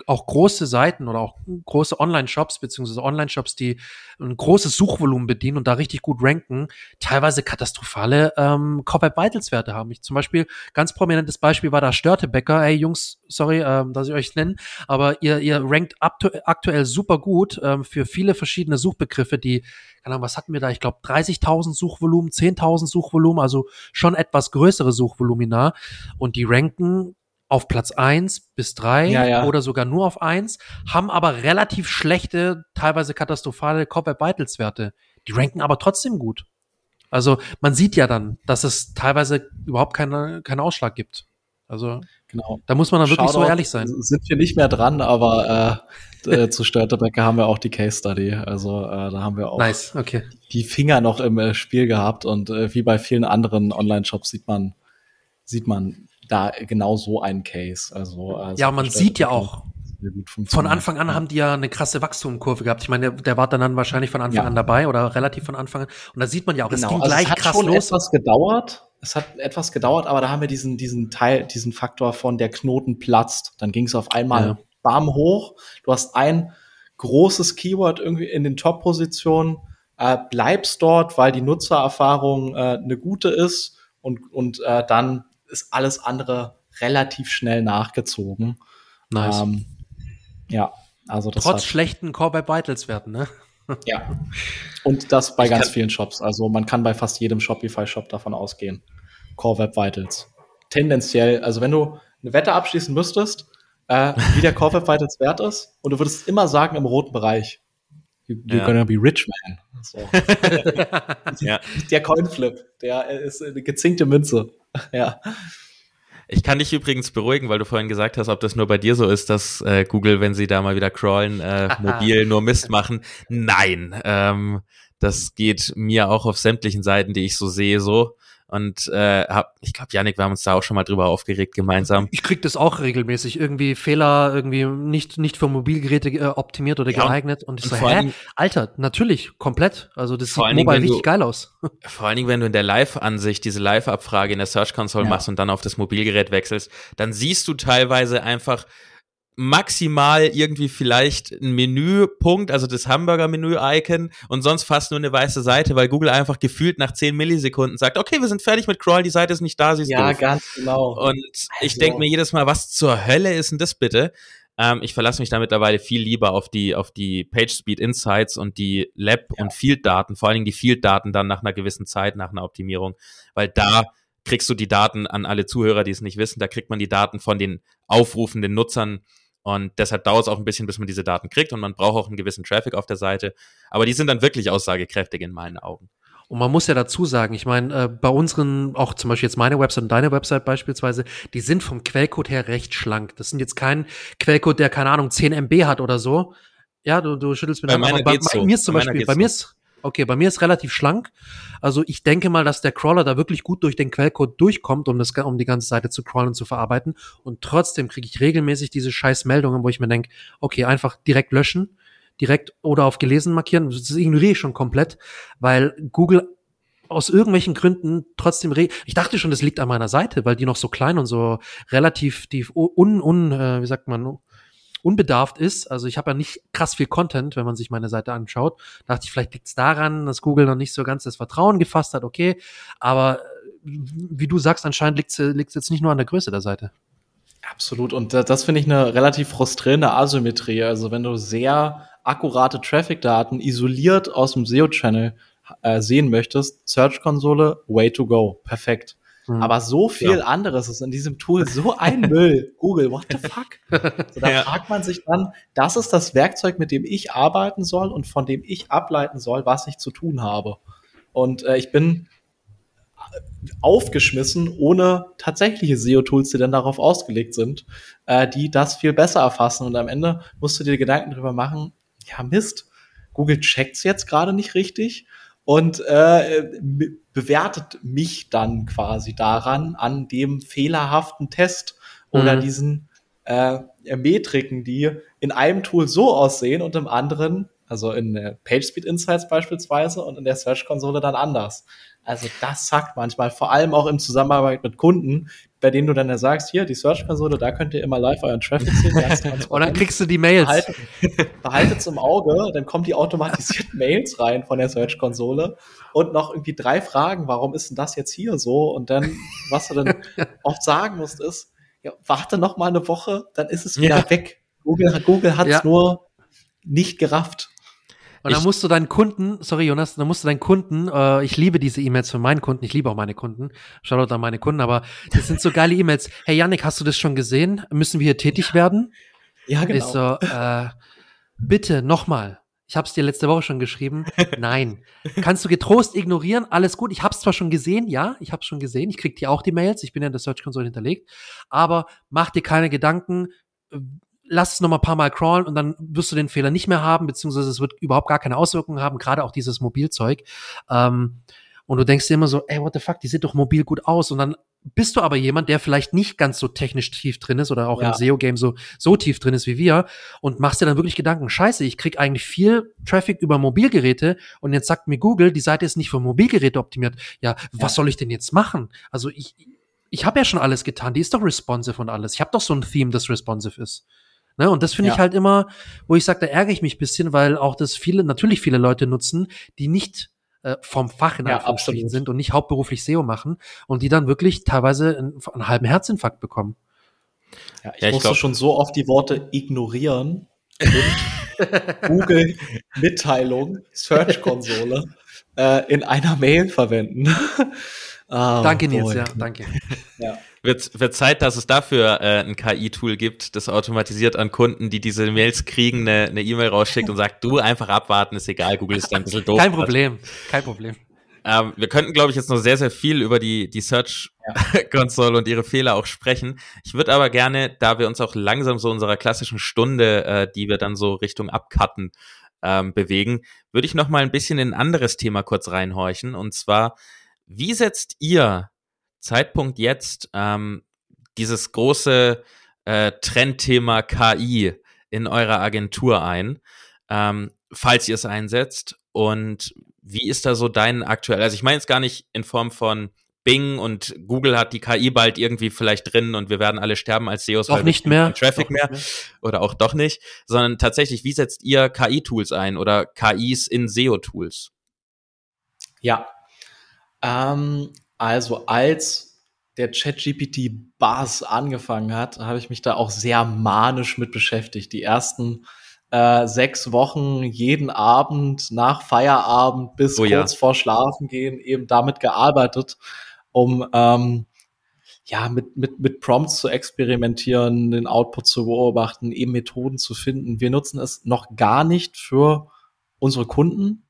auch große Seiten oder auch große Online-Shops beziehungsweise Online-Shops, die ein großes Suchvolumen bedienen und da richtig gut ranken, teilweise katastrophale ähm, Corporate Vitals Werte haben. Ich zum Beispiel ganz prominentes Beispiel war da Störtebecker. Hey Jungs, sorry, ähm, dass ich euch nenne, aber ihr ihr rankt aktuell super gut ähm, für viele verschiedene Suchbegriffe, die keine Ahnung, was hatten wir da? Ich glaube 30.000 Suchvolumen, 10.000 Suchvolumen, also schon etwas größere Suchvolumina und die ranken auf Platz eins bis drei ja, ja. oder sogar nur auf eins, haben aber relativ schlechte, teilweise katastrophale Corporate Vitals Werte. Die ranken aber trotzdem gut. Also man sieht ja dann, dass es teilweise überhaupt keine, keinen Ausschlag gibt. Also genau. da muss man dann wirklich Shoutout so ehrlich sein. Sind wir nicht mehr dran, aber äh, zu Störtebecker haben wir auch die Case Study. Also äh, da haben wir auch nice. okay. die Finger noch im äh, Spiel gehabt und äh, wie bei vielen anderen Online-Shops sieht man, sieht man da genau so ein Case. Also, äh, ja, man sieht ja auch, von Anfang an haben die ja eine krasse Wachstumskurve gehabt. Ich meine, der, der war dann, wahrscheinlich von Anfang ja. an dabei oder relativ von Anfang an. Und da sieht man ja auch, genau. es ging also gleich es hat krass schon los. etwas gedauert. Es hat etwas gedauert, aber da haben wir diesen, diesen Teil, diesen Faktor von der Knoten platzt. Dann ging es auf einmal ja. bam hoch. Du hast ein großes Keyword irgendwie in den Top-Positionen, äh, bleibst dort, weil die Nutzererfahrung äh, eine gute ist und, und äh, dann ist alles andere relativ schnell nachgezogen. Nice. Ähm, ja, also das Trotz schlechten Core by Vitals Werten, ne? ja. Und das bei ich ganz vielen Shops. Also man kann bei fast jedem Shopify-Shop davon ausgehen. Core Web Vitals. Tendenziell, also wenn du eine Wette abschließen müsstest, äh, wie der Core Web Vitals wert ist, und du würdest immer sagen im roten Bereich. You're ja. gonna be rich, man. So. ja. Der Coinflip, der ist eine gezinkte Münze. ja. Ich kann dich übrigens beruhigen, weil du vorhin gesagt hast, ob das nur bei dir so ist, dass äh, Google, wenn sie da mal wieder crawlen, äh, mobil nur Mist machen. Nein, ähm, das geht mir auch auf sämtlichen Seiten, die ich so sehe, so und äh, hab, ich glaube, Janik, wir haben uns da auch schon mal drüber aufgeregt gemeinsam. Ich krieg das auch regelmäßig, irgendwie Fehler, irgendwie nicht nicht für Mobilgeräte äh, optimiert oder ja, geeignet und ich und so, hä, allem, Alter, natürlich, komplett. Also das sieht mobile richtig du, geil aus. Vor allen Dingen, wenn du in der Live-Ansicht diese Live-Abfrage in der Search Console ja. machst und dann auf das Mobilgerät wechselst, dann siehst du teilweise einfach maximal irgendwie vielleicht ein Menüpunkt, also das Hamburger-Menü-Icon und sonst fast nur eine weiße Seite, weil Google einfach gefühlt nach 10 Millisekunden sagt, okay, wir sind fertig mit Crawl, die Seite ist nicht da, sie ist Ja, doof. ganz genau. Und also. ich denke mir jedes Mal, was zur Hölle ist denn das bitte? Ähm, ich verlasse mich da mittlerweile viel lieber auf die, auf die PageSpeed Insights und die Lab- ja. und Field-Daten, vor allen Dingen die Field-Daten dann nach einer gewissen Zeit, nach einer Optimierung, weil da kriegst du die Daten an alle Zuhörer, die es nicht wissen, da kriegt man die Daten von den aufrufenden Nutzern und deshalb dauert es auch ein bisschen, bis man diese Daten kriegt und man braucht auch einen gewissen Traffic auf der Seite. Aber die sind dann wirklich aussagekräftig in meinen Augen. Und man muss ja dazu sagen, ich meine, äh, bei unseren, auch zum Beispiel jetzt meine Website und deine Website beispielsweise, die sind vom Quellcode her recht schlank. Das sind jetzt kein Quellcode, der, keine Ahnung, 10 MB hat oder so. Ja, du, du schüttelst mir bei meiner bei, bei, mir ist zum Beispiel, bei mir ist, Okay, bei mir ist relativ schlank. Also ich denke mal, dass der Crawler da wirklich gut durch den Quellcode durchkommt, um das, um die ganze Seite zu crawlen und zu verarbeiten. Und trotzdem kriege ich regelmäßig diese scheiß Meldungen, wo ich mir denke, okay, einfach direkt löschen, direkt oder auf gelesen markieren. Das ignoriere ich schon komplett, weil Google aus irgendwelchen Gründen trotzdem re ich dachte schon, das liegt an meiner Seite, weil die noch so klein und so relativ die un, un äh, wie sagt man unbedarft ist. Also ich habe ja nicht krass viel Content, wenn man sich meine Seite anschaut. Da dachte ich, vielleicht liegt es daran, dass Google noch nicht so ganz das Vertrauen gefasst hat, okay. Aber äh, wie du sagst, anscheinend liegt es jetzt nicht nur an der Größe der Seite. Absolut. Und das finde ich eine relativ frustrierende Asymmetrie. Also wenn du sehr akkurate Traffic-Daten isoliert aus dem SEO-Channel äh, sehen möchtest, Search-Konsole, way to go. Perfekt. Mhm. Aber so viel ja. anderes ist in diesem Tool so ein Müll. Google, what the fuck? So, da ja. fragt man sich dann, das ist das Werkzeug, mit dem ich arbeiten soll und von dem ich ableiten soll, was ich zu tun habe. Und äh, ich bin aufgeschmissen, ohne tatsächliche SEO-Tools, die dann darauf ausgelegt sind, äh, die das viel besser erfassen. Und am Ende musst du dir Gedanken darüber machen, ja Mist, Google checkt's jetzt gerade nicht richtig und äh, bewertet mich dann quasi daran, an dem fehlerhaften Test oder mhm. diesen äh, Metriken, die in einem Tool so aussehen und im anderen, also in der PageSpeed Insights beispielsweise und in der Search-Konsole dann anders. Also das sagt manchmal, vor allem auch im Zusammenarbeit mit Kunden, bei denen du dann ja sagst, hier, die Search-Konsole, da könnt ihr immer live euren Traffic sehen. Und dann kriegst du die Mails. Behaltet, es im Auge, dann kommen die automatisierten Mails rein von der Search-Konsole und noch irgendwie drei Fragen, warum ist denn das jetzt hier so? Und dann, was du dann oft sagen musst, ist, ja, warte noch mal eine Woche, dann ist es wieder ja. weg. Google, Google hat es ja. nur nicht gerafft. Und dann musst du deinen Kunden, sorry Jonas, dann musst du deinen Kunden, äh, ich liebe diese E-Mails für meinen Kunden, ich liebe auch meine Kunden, Shoutout an meine Kunden, aber das sind so geile E-Mails. Hey Yannick, hast du das schon gesehen? Müssen wir hier tätig werden? Ja, genau. Ich so, äh, bitte, nochmal. Ich habe es dir letzte Woche schon geschrieben. Nein. Kannst du getrost ignorieren? Alles gut. Ich habe es zwar schon gesehen, ja, ich habe es schon gesehen. Ich krieg dir auch die Mails. Ich bin ja in der Search Console hinterlegt. Aber mach dir keine Gedanken lass es noch mal ein paar Mal crawlen und dann wirst du den Fehler nicht mehr haben, beziehungsweise es wird überhaupt gar keine Auswirkungen haben, gerade auch dieses Mobilzeug. Ähm, und du denkst dir immer so, ey, what the fuck, die sieht doch mobil gut aus. Und dann bist du aber jemand, der vielleicht nicht ganz so technisch tief drin ist oder auch ja. im SEO-Game so, so tief drin ist wie wir und machst dir dann wirklich Gedanken, scheiße, ich krieg eigentlich viel Traffic über Mobilgeräte und jetzt sagt mir Google, die Seite ist nicht für Mobilgeräte optimiert. Ja, was ja. soll ich denn jetzt machen? Also ich, ich habe ja schon alles getan, die ist doch responsive und alles. Ich habe doch so ein Theme, das responsive ist. Ne? Und das finde ja. ich halt immer, wo ich sage, da ärgere ich mich bisschen, weil auch das viele, natürlich viele Leute nutzen, die nicht äh, vom Fach in Anführungsstrichen ja, sind und nicht hauptberuflich SEO machen und die dann wirklich teilweise einen, einen halben Herzinfarkt bekommen. Ja, ich, ja, ich musste glaub, schon so oft die Worte ignorieren und Google Mitteilung, Search-Konsole äh, in einer Mail verwenden. ah, danke, Nils, ja, danke. Ja wird, wird Zeit, dass es dafür äh, ein KI-Tool gibt, das automatisiert an Kunden, die diese Mails kriegen, eine E-Mail e rausschickt und sagt, du einfach abwarten, ist egal, Google ist da ein bisschen doof. Kein Problem, kein Problem. Ähm, wir könnten, glaube ich, jetzt noch sehr, sehr viel über die, die Search-Console ja. und ihre Fehler auch sprechen. Ich würde aber gerne, da wir uns auch langsam so unserer klassischen Stunde, äh, die wir dann so Richtung Abcutten ähm, bewegen, würde ich noch mal ein bisschen in ein anderes Thema kurz reinhorchen. Und zwar, wie setzt ihr Zeitpunkt jetzt ähm, dieses große äh, Trendthema KI in eurer Agentur ein, ähm, falls ihr es einsetzt? Und wie ist da so dein aktuell? Also ich meine jetzt gar nicht in Form von Bing und Google hat die KI bald irgendwie vielleicht drin und wir werden alle sterben als SEOs, weil nicht mehr Traffic mehr, mehr, oder auch doch nicht, sondern tatsächlich, wie setzt ihr KI-Tools ein oder KIs in SEO-Tools? Ja, ähm, also als der ChatGPT-Buzz angefangen hat, habe ich mich da auch sehr manisch mit beschäftigt. Die ersten äh, sechs Wochen jeden Abend nach Feierabend bis oh, kurz ja. vor Schlafen gehen eben damit gearbeitet, um ähm, ja mit, mit, mit Prompts zu experimentieren, den Output zu beobachten, eben Methoden zu finden. Wir nutzen es noch gar nicht für unsere Kunden,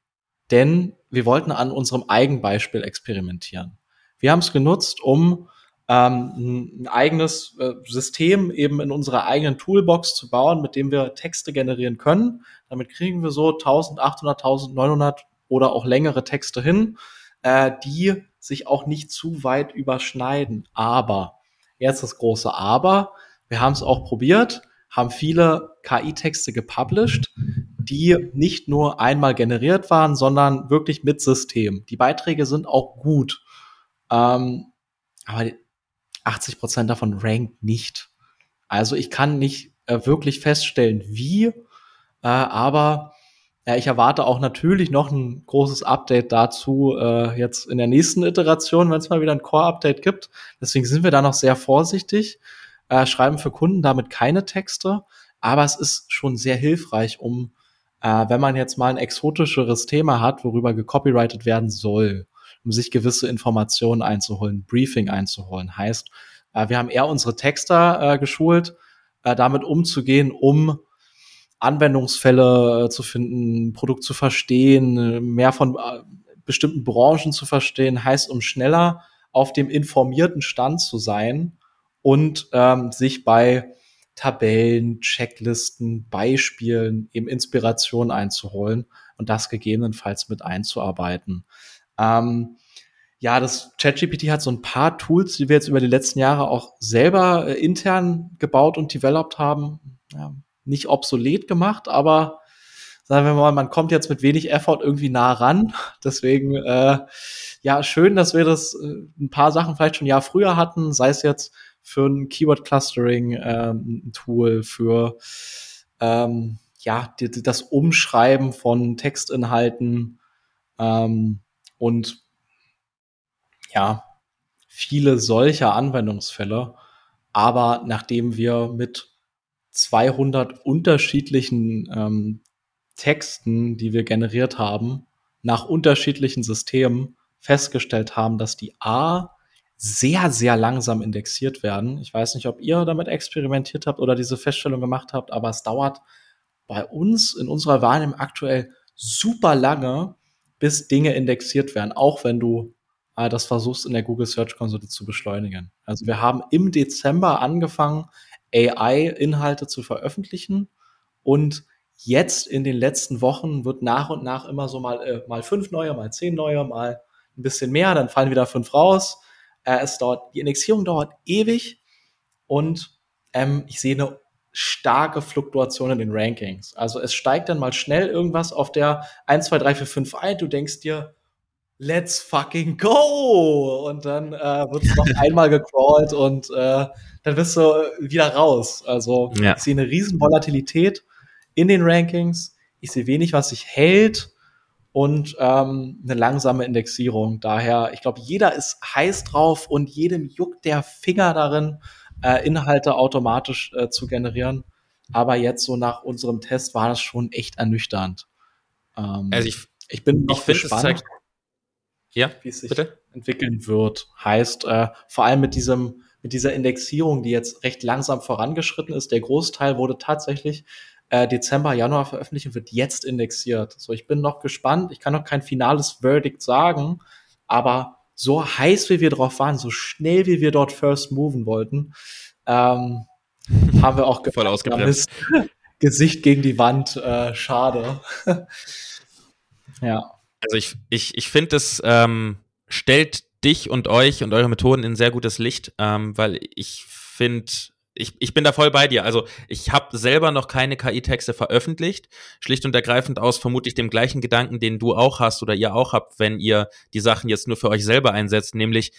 denn wir wollten an unserem Eigenbeispiel experimentieren. Wir haben es genutzt, um ähm, ein eigenes äh, System eben in unserer eigenen Toolbox zu bauen, mit dem wir Texte generieren können. Damit kriegen wir so 1800, 1900 oder auch längere Texte hin, äh, die sich auch nicht zu weit überschneiden. Aber, jetzt das große Aber, wir haben es auch probiert, haben viele KI-Texte gepublished, die nicht nur einmal generiert waren, sondern wirklich mit System. Die Beiträge sind auch gut. Ähm, aber 80 Prozent davon rankt nicht. Also ich kann nicht äh, wirklich feststellen, wie, äh, aber ja, ich erwarte auch natürlich noch ein großes Update dazu äh, jetzt in der nächsten Iteration, wenn es mal wieder ein Core-Update gibt. Deswegen sind wir da noch sehr vorsichtig, äh, schreiben für Kunden damit keine Texte, aber es ist schon sehr hilfreich, um, äh, wenn man jetzt mal ein exotischeres Thema hat, worüber gecopyrightet werden soll, um sich gewisse Informationen einzuholen, Briefing einzuholen. Heißt, äh, wir haben eher unsere Texter äh, geschult, äh, damit umzugehen, um Anwendungsfälle zu finden, Produkt zu verstehen, mehr von bestimmten Branchen zu verstehen, heißt, um schneller auf dem informierten Stand zu sein und ähm, sich bei Tabellen, Checklisten, Beispielen eben Inspiration einzuholen und das gegebenenfalls mit einzuarbeiten. Ähm, ja, das ChatGPT hat so ein paar Tools, die wir jetzt über die letzten Jahre auch selber äh, intern gebaut und developed haben. Ja, nicht obsolet gemacht, aber sagen wir mal, man kommt jetzt mit wenig Effort irgendwie nah ran. Deswegen, äh, ja, schön, dass wir das äh, ein paar Sachen vielleicht schon ein Jahr früher hatten, sei es jetzt für ein Keyword Clustering ähm, für ähm, ja, die, das Umschreiben von Textinhalten ähm, und ja, viele solcher Anwendungsfälle. Aber nachdem wir mit 200 unterschiedlichen ähm, Texten, die wir generiert haben, nach unterschiedlichen Systemen festgestellt haben, dass die A sehr, sehr langsam indexiert werden. Ich weiß nicht, ob ihr damit experimentiert habt oder diese Feststellung gemacht habt, aber es dauert bei uns in unserer Wahrnehmung aktuell super lange, bis Dinge indexiert werden, auch wenn du äh, das versuchst in der Google Search Konsole zu beschleunigen. Also wir haben im Dezember angefangen, AI-Inhalte zu veröffentlichen und jetzt in den letzten Wochen wird nach und nach immer so mal, äh, mal fünf neue, mal zehn neue, mal ein bisschen mehr, dann fallen wieder fünf raus. Äh, es dauert, die Indexierung dauert ewig und ähm, ich sehe eine starke Fluktuation in den Rankings. Also es steigt dann mal schnell irgendwas auf der 1, 2, 3, 4, 5 ein. Du denkst dir, let's fucking go! Und dann äh, wird es noch einmal gecrawlt und äh, dann bist du wieder raus. Also ja. ich sehe eine riesen Volatilität in den Rankings. Ich sehe wenig, was sich hält und ähm, eine langsame Indexierung. Daher, ich glaube, jeder ist heiß drauf und jedem juckt der Finger darin, äh, Inhalte automatisch äh, zu generieren. Aber jetzt so nach unserem Test war das schon echt ernüchternd. Ähm, also ich, ich bin noch ich gespannt. Zeigt, ja, wie es sich bitte? entwickeln wird. Heißt, äh, vor allem mit diesem, mit dieser Indexierung, die jetzt recht langsam vorangeschritten ist, der Großteil wurde tatsächlich äh, Dezember, Januar veröffentlicht und wird jetzt indexiert. So, ich bin noch gespannt. Ich kann noch kein finales Verdict sagen, aber so heiß wie wir drauf waren, so schnell wie wir dort first moven wollten, ähm, haben wir auch voll ausgebremst. Gesicht gegen die Wand, äh, schade. ja. Also ich, ich, ich finde, es ähm, stellt dich und euch und eure Methoden in sehr gutes Licht, ähm, weil ich finde, ich, ich bin da voll bei dir. Also ich habe selber noch keine KI-Texte veröffentlicht, schlicht und ergreifend aus vermutlich dem gleichen Gedanken, den du auch hast oder ihr auch habt, wenn ihr die Sachen jetzt nur für euch selber einsetzt, nämlich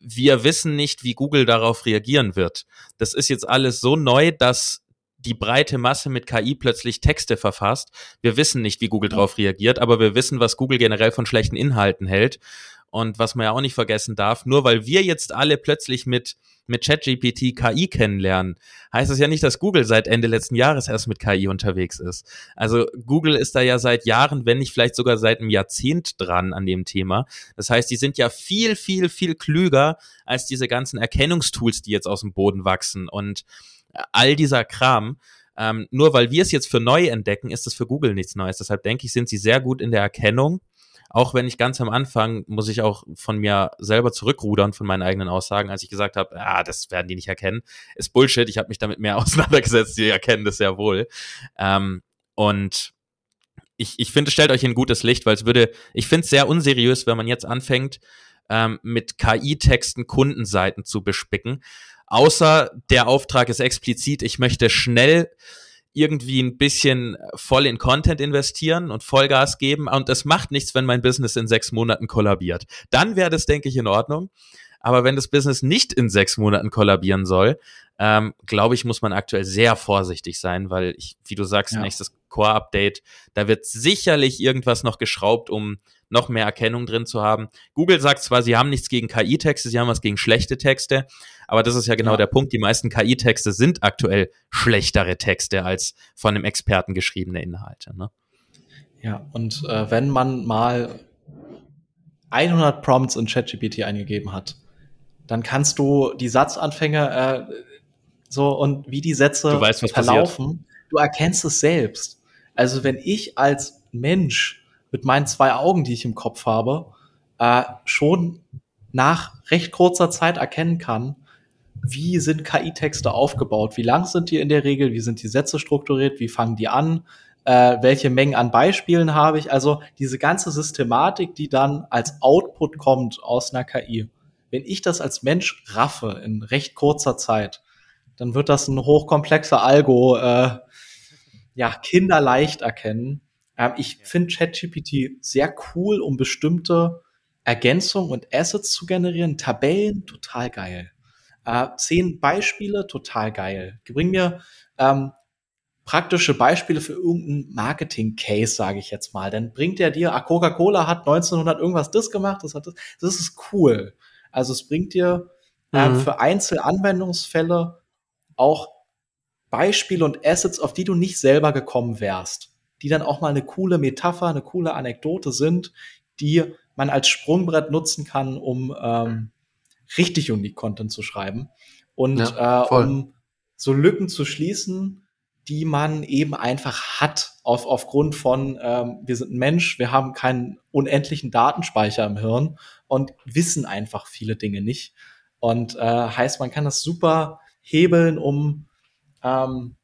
wir wissen nicht, wie Google darauf reagieren wird. Das ist jetzt alles so neu, dass die breite Masse mit KI plötzlich Texte verfasst. Wir wissen nicht, wie Google darauf reagiert, aber wir wissen, was Google generell von schlechten Inhalten hält. Und was man ja auch nicht vergessen darf, nur weil wir jetzt alle plötzlich mit, mit ChatGPT KI kennenlernen, heißt das ja nicht, dass Google seit Ende letzten Jahres erst mit KI unterwegs ist. Also Google ist da ja seit Jahren, wenn nicht vielleicht sogar seit einem Jahrzehnt dran an dem Thema. Das heißt, die sind ja viel, viel, viel klüger als diese ganzen Erkennungstools, die jetzt aus dem Boden wachsen. Und all dieser Kram. Ähm, nur weil wir es jetzt für neu entdecken, ist es für Google nichts Neues. Deshalb denke ich, sind sie sehr gut in der Erkennung. Auch wenn ich ganz am Anfang, muss ich auch von mir selber zurückrudern von meinen eigenen Aussagen, als ich gesagt habe, ah, das werden die nicht erkennen. Ist Bullshit, ich habe mich damit mehr auseinandergesetzt, die erkennen das sehr wohl. Ähm, und ich, ich finde, stellt euch in gutes Licht, weil es würde, ich finde es sehr unseriös, wenn man jetzt anfängt, ähm, mit KI-Texten Kundenseiten zu bespicken. Außer der Auftrag ist explizit, ich möchte schnell irgendwie ein bisschen voll in Content investieren und Vollgas geben. Und es macht nichts, wenn mein Business in sechs Monaten kollabiert. Dann wäre das, denke ich, in Ordnung. Aber wenn das Business nicht in sechs Monaten kollabieren soll, ähm, glaube ich, muss man aktuell sehr vorsichtig sein, weil ich, wie du sagst, ja. nächstes Core-Update, da wird sicherlich irgendwas noch geschraubt, um noch mehr Erkennung drin zu haben. Google sagt zwar, sie haben nichts gegen KI-Texte, sie haben was gegen schlechte Texte, aber das ist ja genau ja. der Punkt. Die meisten KI-Texte sind aktuell schlechtere Texte als von einem Experten geschriebene Inhalte. Ne? Ja, und äh, wenn man mal 100 Prompts in ChatGPT eingegeben hat, dann kannst du die Satzanfänge äh, so und wie die Sätze du weißt, verlaufen, passiert. du erkennst es selbst. Also wenn ich als Mensch mit meinen zwei Augen, die ich im Kopf habe, äh, schon nach recht kurzer Zeit erkennen kann, wie sind KI-Texte aufgebaut, wie lang sind die in der Regel, wie sind die Sätze strukturiert, wie fangen die an, äh, welche Mengen an Beispielen habe ich. Also diese ganze Systematik, die dann als Output kommt aus einer KI. Wenn ich das als Mensch raffe in recht kurzer Zeit, dann wird das ein hochkomplexer Algo äh, ja kinderleicht erkennen. Ähm, ich finde ChatGPT sehr cool, um bestimmte Ergänzungen und Assets zu generieren. Tabellen total geil. Äh, zehn Beispiele total geil. Bring mir ähm, praktische Beispiele für irgendeinen Marketing-Case, sage ich jetzt mal. Dann bringt er dir, ah, Coca-Cola hat 1900 irgendwas das gemacht, das hat das. Das ist cool. Also es bringt dir äh, mhm. für Einzelanwendungsfälle auch Beispiele und Assets, auf die du nicht selber gekommen wärst, die dann auch mal eine coole Metapher, eine coole Anekdote sind, die man als Sprungbrett nutzen kann, um ähm, richtig unique Content zu schreiben und ja, äh, um so Lücken zu schließen, die man eben einfach hat auf, aufgrund von, ähm, wir sind ein Mensch, wir haben keinen unendlichen Datenspeicher im Hirn und wissen einfach viele Dinge nicht. Und äh, heißt, man kann das super hebeln, um ähm,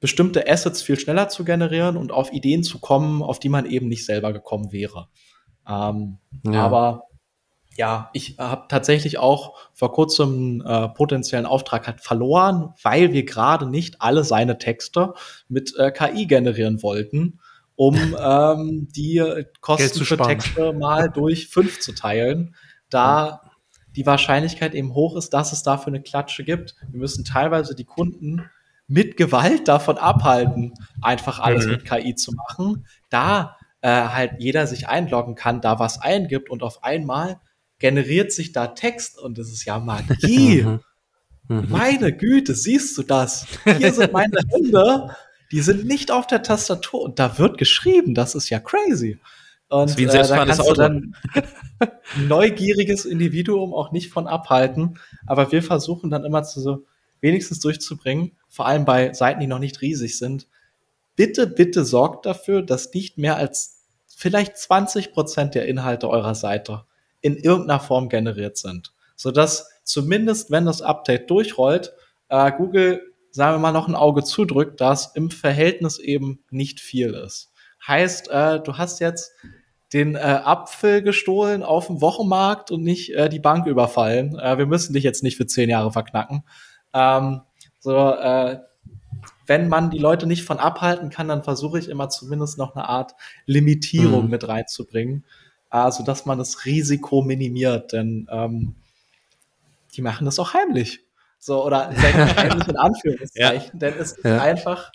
bestimmte Assets viel schneller zu generieren und auf Ideen zu kommen, auf die man eben nicht selber gekommen wäre. Ähm, ja. Aber ja, ich habe tatsächlich auch vor kurzem äh, potenziellen Auftrag hat verloren, weil wir gerade nicht alle seine Texte mit äh, KI generieren wollten, um ähm, die Kosten für Texte mal durch fünf zu teilen, da die Wahrscheinlichkeit eben hoch ist, dass es dafür eine Klatsche gibt. Wir müssen teilweise die Kunden mit Gewalt davon abhalten, einfach alles mhm. mit KI zu machen, da äh, halt jeder sich einloggen kann, da was eingibt und auf einmal generiert sich da Text und das ist ja Magie. Mhm. Mhm. Meine Güte, siehst du das? Hier sind meine Hände, die sind nicht auf der Tastatur und da wird geschrieben. Das ist ja crazy. Und wie ein äh, da kannst Auto. du dann neugieriges Individuum auch nicht von abhalten. Aber wir versuchen dann immer zu so wenigstens durchzubringen, vor allem bei Seiten, die noch nicht riesig sind. Bitte, bitte sorgt dafür, dass nicht mehr als vielleicht 20 Prozent der Inhalte eurer Seite in irgendeiner Form generiert sind. Sodass zumindest, wenn das Update durchrollt, äh, Google, sagen wir mal, noch ein Auge zudrückt, dass im Verhältnis eben nicht viel ist. Heißt, äh, du hast jetzt den äh, Apfel gestohlen auf dem Wochenmarkt und nicht äh, die Bank überfallen. Äh, wir müssen dich jetzt nicht für zehn Jahre verknacken. Ähm, so, äh, wenn man die Leute nicht von abhalten kann, dann versuche ich immer zumindest noch eine Art Limitierung mhm. mit reinzubringen also dass man das Risiko minimiert, denn ähm, die machen das auch heimlich. So, oder heimlich in Anführungszeichen, ja. denn es ist ja. einfach,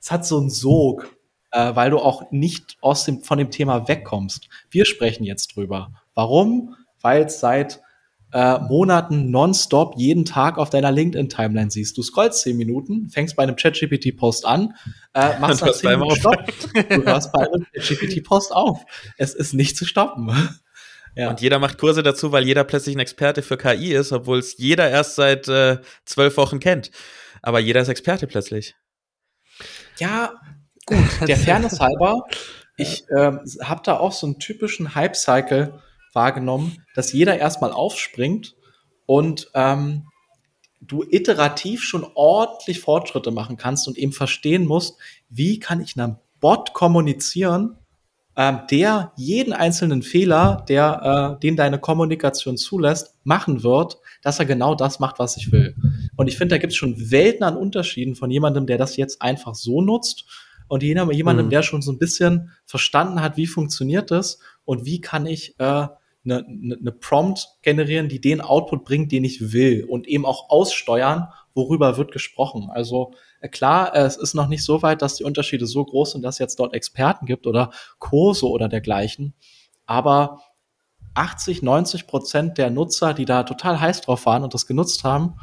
es hat so einen Sog, äh, weil du auch nicht aus dem, von dem Thema wegkommst. Wir sprechen jetzt drüber. Warum? Weil es seit äh, Monaten nonstop jeden Tag auf deiner LinkedIn-Timeline siehst. Du scrollst zehn Minuten, fängst bei einem ChatGPT-Post an, äh, machst dann zehn Minuten Stopp. Du hörst bei einem ChatGPT-Post auf. Es ist nicht zu stoppen. Ja. Und jeder macht Kurse dazu, weil jeder plötzlich ein Experte für KI ist, obwohl es jeder erst seit äh, zwölf Wochen kennt. Aber jeder ist Experte plötzlich. Ja, gut. Der Fairness halber, ich äh, habe da auch so einen typischen Hype-Cycle wahrgenommen, dass jeder erstmal aufspringt und ähm, du iterativ schon ordentlich Fortschritte machen kannst und eben verstehen musst, wie kann ich einem Bot kommunizieren, ähm, der jeden einzelnen Fehler, der, äh, den deine Kommunikation zulässt, machen wird, dass er genau das macht, was ich will. Und ich finde, da gibt es schon Welten an Unterschieden von jemandem, der das jetzt einfach so nutzt und jemandem, mhm. der schon so ein bisschen verstanden hat, wie funktioniert das und wie kann ich äh, eine, eine Prompt generieren, die den Output bringt, den ich will und eben auch aussteuern, worüber wird gesprochen. Also äh, klar, es ist noch nicht so weit, dass die Unterschiede so groß sind, dass es jetzt dort Experten gibt oder Kurse oder dergleichen. Aber 80, 90 Prozent der Nutzer, die da total heiß drauf waren und das genutzt haben,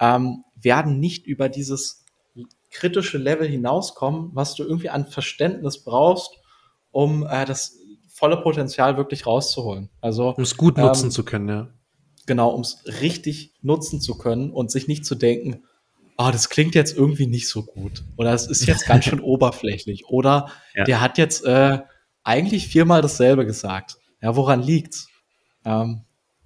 ähm, werden nicht über dieses kritische Level hinauskommen, was du irgendwie an Verständnis brauchst, um äh, das volle Potenzial wirklich rauszuholen. Also um es gut nutzen ähm, zu können, ja. Genau, um es richtig nutzen zu können und sich nicht zu denken, oh, das klingt jetzt irgendwie nicht so gut oder es ist jetzt ganz schön oberflächlich oder ja. der hat jetzt äh, eigentlich viermal dasselbe gesagt. Ja, woran liegt's? Ähm,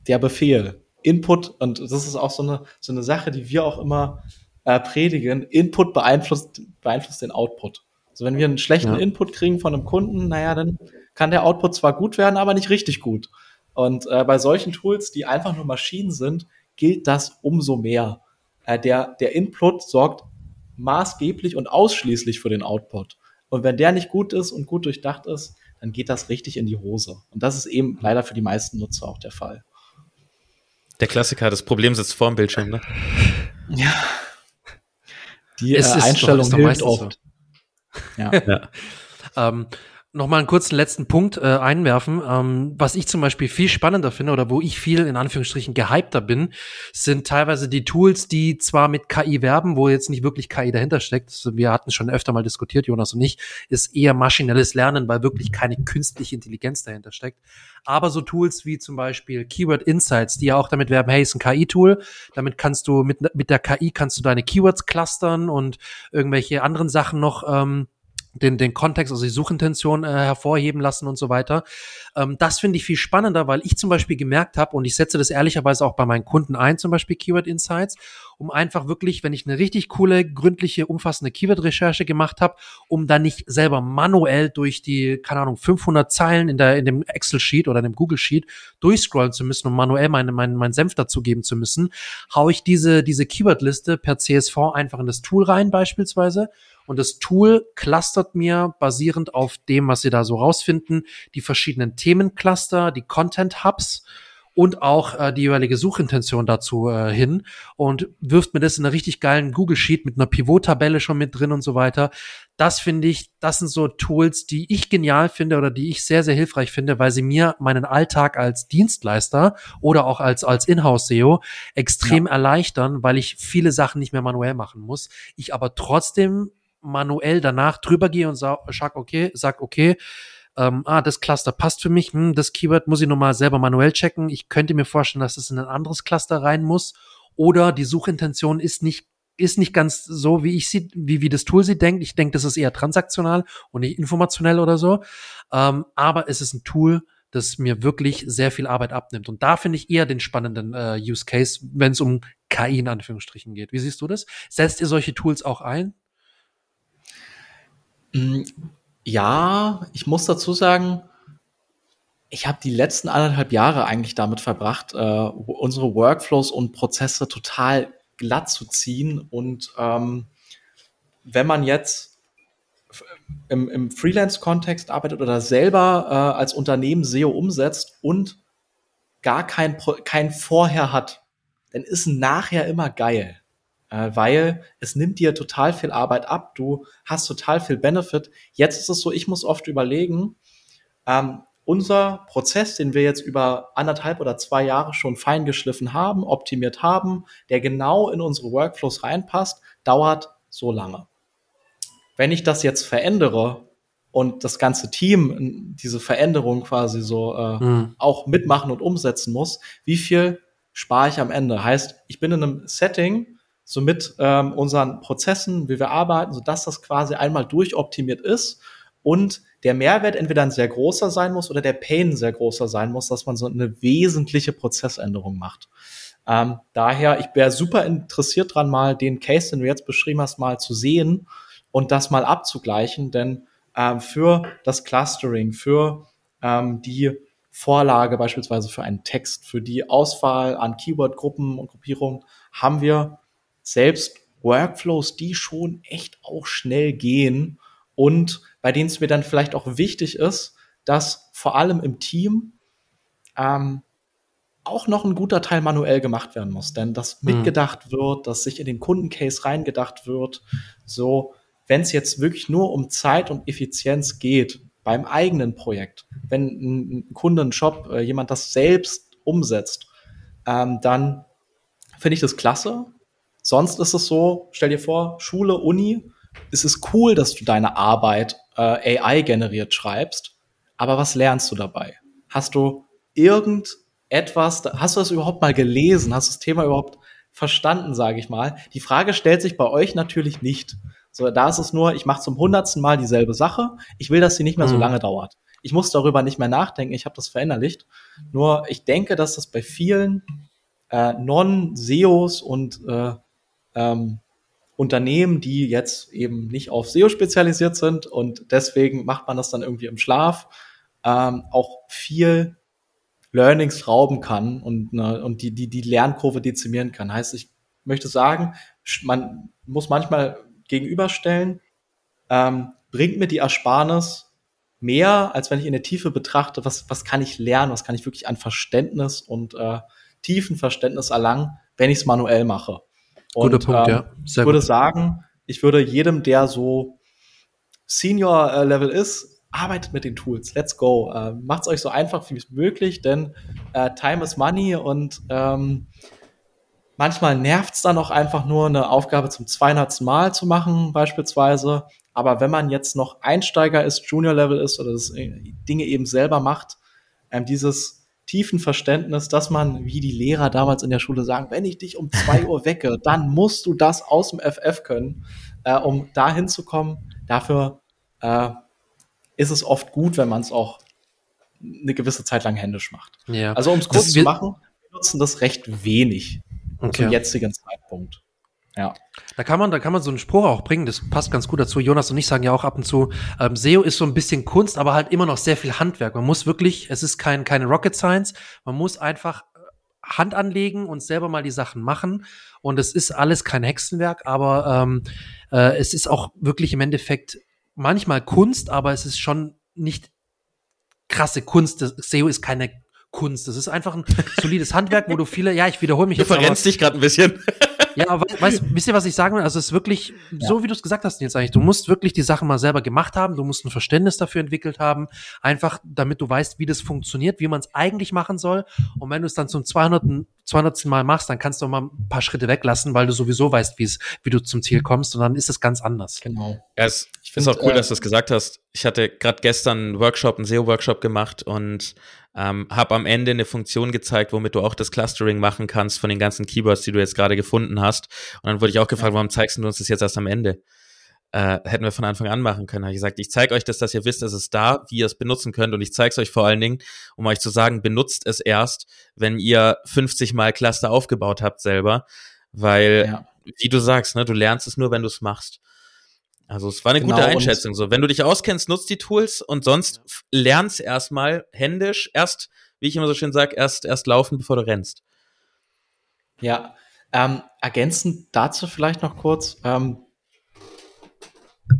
der Befehl. Input, und das ist auch so eine, so eine Sache, die wir auch immer äh, predigen. Input beeinflusst, beeinflusst den Output. Also wenn wir einen schlechten ja. Input kriegen von einem Kunden, naja, dann kann der Output zwar gut werden, aber nicht richtig gut. Und äh, bei solchen Tools, die einfach nur Maschinen sind, gilt das umso mehr. Äh, der, der Input sorgt maßgeblich und ausschließlich für den Output. Und wenn der nicht gut ist und gut durchdacht ist, dann geht das richtig in die Hose. Und das ist eben leider für die meisten Nutzer auch der Fall. Der Klassiker, das Problem sitzt vor dem Bildschirm, ne? Ja. Die äh, Einstellung doch, hilft oft. So. Ja. ja. ähm, noch mal einen kurzen letzten Punkt äh, einwerfen. Ähm, was ich zum Beispiel viel spannender finde oder wo ich viel in Anführungsstrichen gehypter bin, sind teilweise die Tools, die zwar mit KI werben, wo jetzt nicht wirklich KI dahinter steckt. Wir hatten schon öfter mal diskutiert, Jonas und ich, ist eher maschinelles Lernen, weil wirklich keine künstliche Intelligenz dahinter steckt. Aber so Tools wie zum Beispiel Keyword Insights, die ja auch damit werben, hey, ist ein KI-Tool. Damit kannst du mit mit der KI kannst du deine Keywords clustern und irgendwelche anderen Sachen noch ähm, den, den Kontext, also die Suchintention äh, hervorheben lassen und so weiter. Ähm, das finde ich viel spannender, weil ich zum Beispiel gemerkt habe, und ich setze das ehrlicherweise auch bei meinen Kunden ein, zum Beispiel Keyword Insights, um einfach wirklich, wenn ich eine richtig coole, gründliche, umfassende Keyword-Recherche gemacht habe, um dann nicht selber manuell durch die, keine Ahnung, 500 Zeilen in, der, in dem Excel-Sheet oder in dem Google-Sheet durchscrollen zu müssen, um manuell meinen mein, mein Senf dazugeben zu müssen, hau ich diese, diese Keyword-Liste per CSV einfach in das Tool rein beispielsweise und das Tool clustert mir basierend auf dem, was Sie da so rausfinden, die verschiedenen Themencluster, die Content Hubs und auch äh, die jeweilige Suchintention dazu äh, hin und wirft mir das in einer richtig geilen Google Sheet mit einer Pivot-Tabelle schon mit drin und so weiter. Das finde ich, das sind so Tools, die ich genial finde oder die ich sehr, sehr hilfreich finde, weil sie mir meinen Alltag als Dienstleister oder auch als, als Inhouse-SEO extrem ja. erleichtern, weil ich viele Sachen nicht mehr manuell machen muss. Ich aber trotzdem manuell danach drüber gehe und sag, okay, sag, okay, ähm, ah, das Cluster passt für mich, hm, das Keyword muss ich nochmal selber manuell checken. Ich könnte mir vorstellen, dass es in ein anderes Cluster rein muss. Oder die Suchintention ist nicht ist nicht ganz so, wie ich sie, wie, wie das Tool sie denkt. Ich denke, das ist eher transaktional und nicht informationell oder so. Ähm, aber es ist ein Tool, das mir wirklich sehr viel Arbeit abnimmt. Und da finde ich eher den spannenden äh, Use Case, wenn es um KI in Anführungsstrichen geht. Wie siehst du das? Setzt ihr solche Tools auch ein? Mm, ja, ich muss dazu sagen, ich habe die letzten anderthalb Jahre eigentlich damit verbracht, äh, unsere Workflows und Prozesse total glatt zu ziehen. Und ähm, wenn man jetzt im, im Freelance-Kontext arbeitet oder selber äh, als Unternehmen SEO umsetzt und gar kein, kein Vorher hat, dann ist ein Nachher immer geil weil es nimmt dir total viel Arbeit ab, du hast total viel Benefit. Jetzt ist es so, ich muss oft überlegen, ähm, unser Prozess, den wir jetzt über anderthalb oder zwei Jahre schon fein geschliffen haben, optimiert haben, der genau in unsere Workflows reinpasst, dauert so lange. Wenn ich das jetzt verändere und das ganze Team diese Veränderung quasi so äh, mhm. auch mitmachen und umsetzen muss, wie viel spare ich am Ende? Heißt, ich bin in einem Setting, so mit ähm, unseren Prozessen, wie wir arbeiten, sodass das quasi einmal durchoptimiert ist und der Mehrwert entweder ein sehr großer sein muss oder der Pain sehr großer sein muss, dass man so eine wesentliche Prozessänderung macht. Ähm, daher, ich wäre super interessiert dran, mal den Case, den du jetzt beschrieben hast, mal zu sehen und das mal abzugleichen, denn ähm, für das Clustering, für ähm, die Vorlage beispielsweise für einen Text, für die Auswahl an Keyword-Gruppen und Gruppierungen haben wir selbst Workflows, die schon echt auch schnell gehen und bei denen es mir dann vielleicht auch wichtig ist, dass vor allem im Team ähm, auch noch ein guter Teil manuell gemacht werden muss, denn dass mhm. mitgedacht wird, dass sich in den Kundencase reingedacht wird, so wenn es jetzt wirklich nur um Zeit und Effizienz geht beim eigenen Projekt, wenn ein Kunde, ein Shop, äh, jemand das selbst umsetzt, ähm, dann finde ich das klasse. Sonst ist es so, stell dir vor, Schule, Uni, es ist cool, dass du deine Arbeit äh, AI generiert schreibst, aber was lernst du dabei? Hast du irgendetwas, hast du das überhaupt mal gelesen? Hast du das Thema überhaupt verstanden, sage ich mal? Die Frage stellt sich bei euch natürlich nicht. So, da ist es nur, ich mache zum hundertsten Mal dieselbe Sache. Ich will, dass sie nicht mehr so mhm. lange dauert. ich muss darüber nicht mehr nachdenken, ich habe das verinnerlicht. Nur ich denke, dass das bei vielen äh, Non-SEOs und äh, ähm, Unternehmen, die jetzt eben nicht auf SEO spezialisiert sind und deswegen macht man das dann irgendwie im Schlaf, ähm, auch viel Learnings rauben kann und, ne, und die, die, die Lernkurve dezimieren kann. Heißt, ich möchte sagen, man muss manchmal gegenüberstellen, ähm, bringt mir die Ersparnis mehr, als wenn ich in der Tiefe betrachte, was, was kann ich lernen, was kann ich wirklich an Verständnis und äh, tiefen Verständnis erlangen, wenn ich es manuell mache. Und, Guter Punkt, ähm, ja. Sehr ich würde gut. sagen, ich würde jedem, der so Senior-Level ist, arbeitet mit den Tools. Let's go. Äh, Macht es euch so einfach wie möglich, denn äh, Time is Money und ähm, manchmal nervt es dann auch einfach nur, eine Aufgabe zum 200. Mal zu machen, beispielsweise. Aber wenn man jetzt noch Einsteiger ist, Junior-Level ist oder das äh, Dinge eben selber macht, ähm, dieses tiefen Verständnis, dass man, wie die Lehrer damals in der Schule sagen, wenn ich dich um zwei Uhr wecke, dann musst du das aus dem FF können, äh, um da hinzukommen. Dafür äh, ist es oft gut, wenn man es auch eine gewisse Zeit lang händisch macht. Ja. Also um es kurz zu machen, wir nutzen das recht wenig okay. zum jetzigen Zeitpunkt. Ja. Da kann man, da kann man so einen Spruch auch bringen, das passt ganz gut dazu. Jonas und ich sagen ja auch ab und zu, ähm, SEO ist so ein bisschen Kunst, aber halt immer noch sehr viel Handwerk. Man muss wirklich, es ist kein, keine Rocket Science, man muss einfach äh, Hand anlegen und selber mal die Sachen machen. Und es ist alles kein Hexenwerk, aber ähm, äh, es ist auch wirklich im Endeffekt manchmal Kunst, aber es ist schon nicht krasse Kunst. Das SEO ist keine Kunst. Das ist einfach ein solides Handwerk, wo du viele, ja, ich wiederhole mich du jetzt. Du verrennst dich gerade ein bisschen. Ja, aber weißt, wisst ihr, was ich sagen will? Also es ist wirklich, ja. so wie du es gesagt hast jetzt eigentlich, du musst wirklich die Sachen mal selber gemacht haben, du musst ein Verständnis dafür entwickelt haben, einfach damit du weißt, wie das funktioniert, wie man es eigentlich machen soll. Und wenn du es dann zum 200. 200. Mal machst, dann kannst du mal ein paar Schritte weglassen, weil du sowieso weißt, wie es, wie du zum Ziel kommst und dann ist es ganz anders. Genau. Ja, es, ich finde es auch cool, äh, dass du es gesagt hast. Ich hatte gerade gestern einen Workshop, einen SEO-Workshop gemacht und ähm, habe am Ende eine Funktion gezeigt, womit du auch das Clustering machen kannst von den ganzen Keywords, die du jetzt gerade gefunden hast. Und dann wurde ich auch gefragt, warum zeigst du uns das jetzt erst am Ende? Äh, hätten wir von Anfang an machen können. Habe ich gesagt, ich zeige euch das, dass ihr wisst, es ist da, wie ihr es benutzen könnt. Und ich zeige es euch vor allen Dingen, um euch zu sagen, benutzt es erst, wenn ihr 50 Mal Cluster aufgebaut habt selber. Weil, ja. wie du sagst, ne, du lernst es nur, wenn du es machst. Also es war eine genau, gute Einschätzung. So, wenn du dich auskennst, nutzt die Tools und sonst lernst erstmal händisch, erst, wie ich immer so schön sage, erst erst laufen, bevor du rennst. Ja, ähm, ergänzend dazu vielleicht noch kurz, ähm,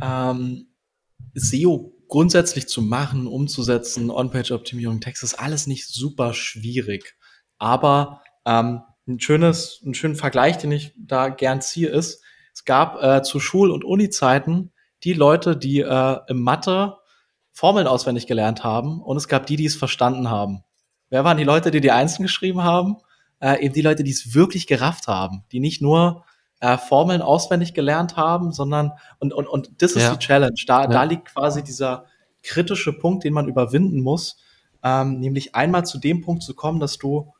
ähm, SEO grundsätzlich zu machen, umzusetzen, On-Page-Optimierung, Text ist alles nicht super schwierig. Aber ähm, ein schönes, einen schönen Vergleich, den ich da gern ziehe, ist, es gab äh, zu Schul- und Uni-Zeiten die Leute, die äh, im Mathe Formeln auswendig gelernt haben und es gab die, die es verstanden haben. Wer waren die Leute, die die Einzelnen geschrieben haben? Äh, eben die Leute, die es wirklich gerafft haben, die nicht nur äh, Formeln auswendig gelernt haben, sondern und und und das ist ja. die Challenge. Da ja. da liegt quasi dieser kritische Punkt, den man überwinden muss, ähm, nämlich einmal zu dem Punkt zu kommen, dass du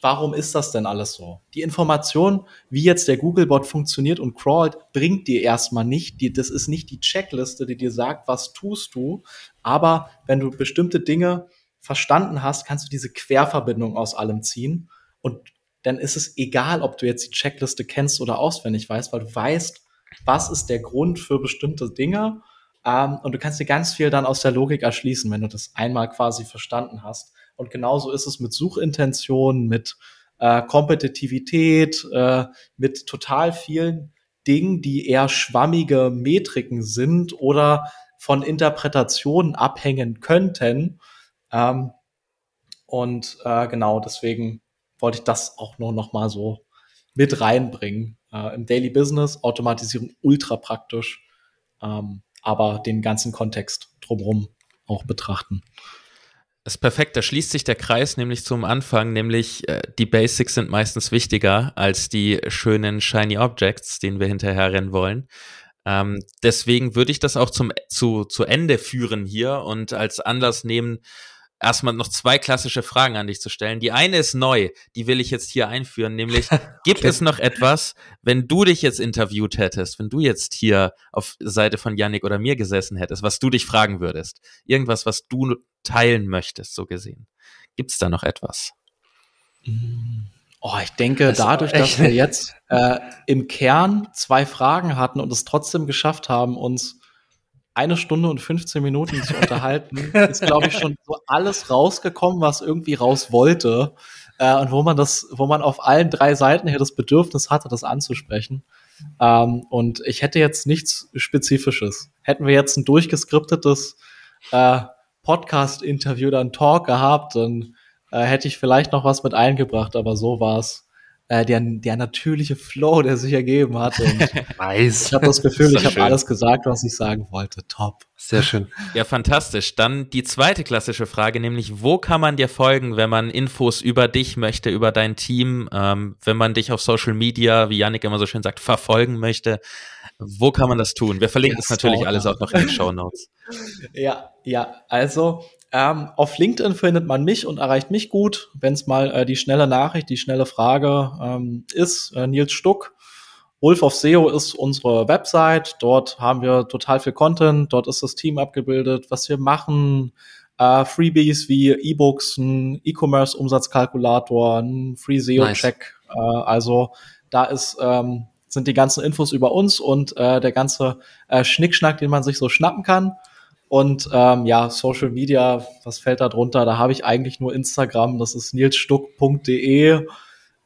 warum ist das denn alles so? Die Information, wie jetzt der Googlebot funktioniert und crawlt, bringt dir erstmal nicht. Die, das ist nicht die Checkliste, die dir sagt, was tust du. Aber wenn du bestimmte Dinge verstanden hast, kannst du diese Querverbindung aus allem ziehen. Und dann ist es egal, ob du jetzt die Checkliste kennst oder auswendig weißt, weil du weißt, was ist der Grund für bestimmte Dinge. Ähm, und du kannst dir ganz viel dann aus der Logik erschließen, wenn du das einmal quasi verstanden hast. Und genauso ist es mit Suchintention, mit äh, Kompetitivität, äh, mit total vielen Dingen, die eher schwammige Metriken sind oder von Interpretationen abhängen könnten. Ähm, und äh, genau deswegen wollte ich das auch nur noch mal so mit reinbringen. Äh, Im Daily Business Automatisierung ultra praktisch, ähm, aber den ganzen Kontext drumherum auch betrachten. Das ist perfekt, da schließt sich der Kreis nämlich zum Anfang, nämlich äh, die Basics sind meistens wichtiger als die schönen Shiny Objects, denen wir hinterher rennen wollen. Ähm, deswegen würde ich das auch zum, zu, zu Ende führen hier und als Anlass nehmen, erstmal noch zwei klassische Fragen an dich zu stellen. Die eine ist neu, die will ich jetzt hier einführen, nämlich gibt okay. es noch etwas, wenn du dich jetzt interviewt hättest, wenn du jetzt hier auf Seite von Yannick oder mir gesessen hättest, was du dich fragen würdest? Irgendwas, was du teilen möchtest, so gesehen. Gibt es da noch etwas? Oh, ich denke, das dadurch, dass wir jetzt äh, im Kern zwei Fragen hatten und es trotzdem geschafft haben, uns eine Stunde und 15 Minuten zu unterhalten, ist, glaube ich, schon so alles rausgekommen, was irgendwie raus wollte. Äh, und wo man das, wo man auf allen drei Seiten hier das Bedürfnis hatte, das anzusprechen. Ähm, und ich hätte jetzt nichts Spezifisches. Hätten wir jetzt ein durchgeskriptetes äh, Podcast-Interview oder ein Talk gehabt, dann äh, hätte ich vielleicht noch was mit eingebracht, aber so war's äh, der, der natürliche Flow, der sich ergeben hat. Und nice. Ich habe das Gefühl, ich habe alles gesagt, was ich sagen wollte. Top. Sehr schön. Ja, fantastisch. Dann die zweite klassische Frage, nämlich wo kann man dir folgen, wenn man Infos über dich möchte, über dein Team, ähm, wenn man dich auf Social Media, wie Yannick immer so schön sagt, verfolgen möchte? Wo kann man das tun? Wir verlinken es natürlich alles auch noch in den Show Notes. Ja, ja. Also ähm, auf LinkedIn findet man mich und erreicht mich gut, wenn es mal äh, die schnelle Nachricht, die schnelle Frage ähm, ist. Äh, Nils Stuck. Wolf of SEO ist unsere Website. Dort haben wir total viel Content. Dort ist das Team abgebildet, was wir machen. Äh, Freebies wie E-Books, ein E-Commerce-Umsatzkalkulator, ein Free SEO-Check. Nice. Äh, also da ist ähm, sind die ganzen Infos über uns und äh, der ganze äh, Schnickschnack, den man sich so schnappen kann. Und ähm, ja, Social Media, was fällt da drunter? Da habe ich eigentlich nur Instagram, das ist nilsstuck.de. Ähm,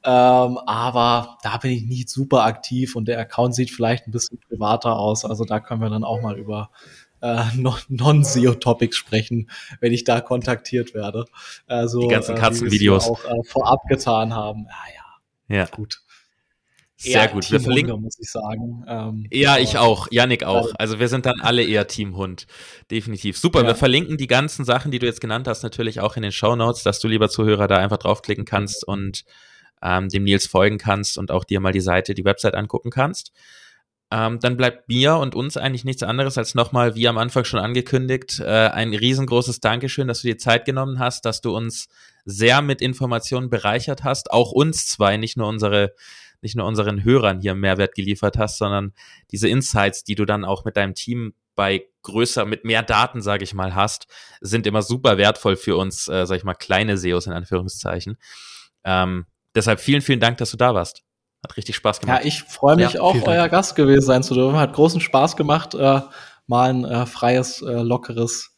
aber da bin ich nicht super aktiv und der Account sieht vielleicht ein bisschen privater aus. Also da können wir dann auch mal über äh, Non-SEO-Topics sprechen, wenn ich da kontaktiert werde. Also, Die ganzen Katzenvideos. Äh, auch äh, vorab getan haben. Ja, ja. Ja. Gut. Sehr gut. wir verlinken, muss ich sagen. Ähm, ja, ich auch. Yannick auch. Also wir sind dann alle eher Teamhund. Definitiv. Super. Ja. Wir verlinken die ganzen Sachen, die du jetzt genannt hast, natürlich auch in den Show Notes, dass du, lieber Zuhörer, da einfach draufklicken kannst und ähm, dem Nils folgen kannst und auch dir mal die Seite, die Website angucken kannst. Ähm, dann bleibt mir und uns eigentlich nichts anderes als nochmal, wie am Anfang schon angekündigt, äh, ein riesengroßes Dankeschön, dass du dir Zeit genommen hast, dass du uns sehr mit Informationen bereichert hast, auch uns zwei, nicht nur unsere nicht nur unseren Hörern hier Mehrwert geliefert hast, sondern diese Insights, die du dann auch mit deinem Team bei größer, mit mehr Daten, sage ich mal, hast, sind immer super wertvoll für uns, äh, sag ich mal, kleine SEOs in Anführungszeichen. Ähm, deshalb vielen, vielen Dank, dass du da warst. Hat richtig Spaß gemacht. Ja, ich freue mich ja, auch, euer Dank. Gast gewesen sein zu dürfen. Hat großen Spaß gemacht, äh, mal ein äh, freies, äh, lockeres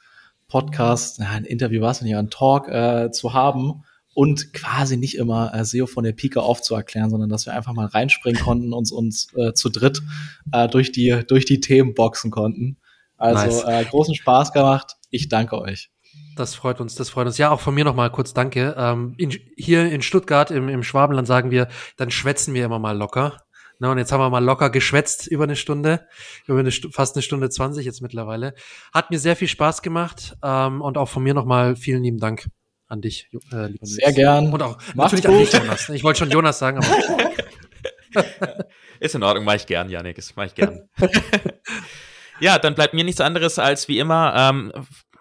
Podcast, ein Interview war es nicht, ein Talk äh, zu haben und quasi nicht immer äh, SEO von der Pike auf zu erklären, sondern dass wir einfach mal reinspringen konnten und uns äh, zu dritt äh, durch die durch die Themen boxen konnten. Also nice. äh, großen Spaß gemacht. Ich danke euch. Das freut uns, das freut uns. Ja, auch von mir noch mal kurz Danke. Ähm, in, hier in Stuttgart im, im Schwabenland sagen wir, dann schwätzen wir immer mal locker. Na, und jetzt haben wir mal locker geschwätzt über eine Stunde, über eine fast eine Stunde zwanzig jetzt mittlerweile. Hat mir sehr viel Spaß gemacht ähm, und auch von mir noch mal vielen lieben Dank an dich, äh, lieber Sehr gern. Und auch Mach's natürlich gut. an dich, Jonas. Ich wollte schon Jonas sagen, aber. Ist in Ordnung, mach ich gern, Janik. Das mach ich gern. ja, dann bleibt mir nichts anderes als wie immer ähm,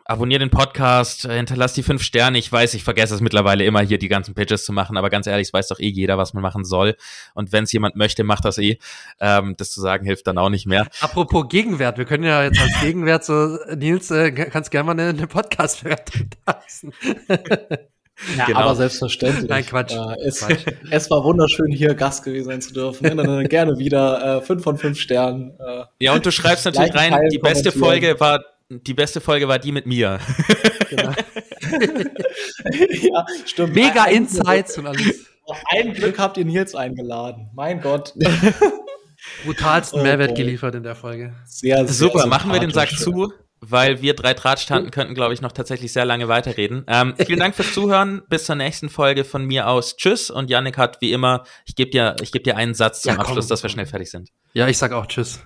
abonnier den Podcast, äh, hinterlass die fünf Sterne. Ich weiß, ich vergesse es mittlerweile immer hier die ganzen Pitches zu machen, aber ganz ehrlich, es weiß doch eh jeder, was man machen soll. Und wenn es jemand möchte, macht das eh. Ähm, das zu sagen hilft dann auch nicht mehr. Apropos Gegenwert, wir können ja jetzt als Gegenwert so, Nils, äh, kannst gerne mal eine, eine Podcast-Bewertung lassen. Ja, genau. aber selbstverständlich. Nein, Quatsch. Äh, es, Quatsch. es war wunderschön, hier Gast gewesen sein zu dürfen. gerne wieder äh, fünf von fünf Sternen. Äh, ja, und du schreibst natürlich rein, die beste Folge war die beste Folge war die mit mir. Genau. ja, stimmt. Mega ein Insights Glück, und alles. Ein Glück habt ihr Nils eingeladen. Mein Gott. Brutalsten oh, Mehrwert oh. geliefert in der Folge. Sehr, sehr Super, machen wir den Sack zu, weil wir drei Drahtstanden könnten, glaube ich, noch tatsächlich sehr lange weiterreden. Ähm, vielen Dank fürs Zuhören. Bis zur nächsten Folge von mir aus. Tschüss. Und Yannick hat wie immer, ich gebe dir, ich geb dir einen Satz zum ja, Abschluss, dass wir schnell fertig sind. Ja, ich sag auch Tschüss.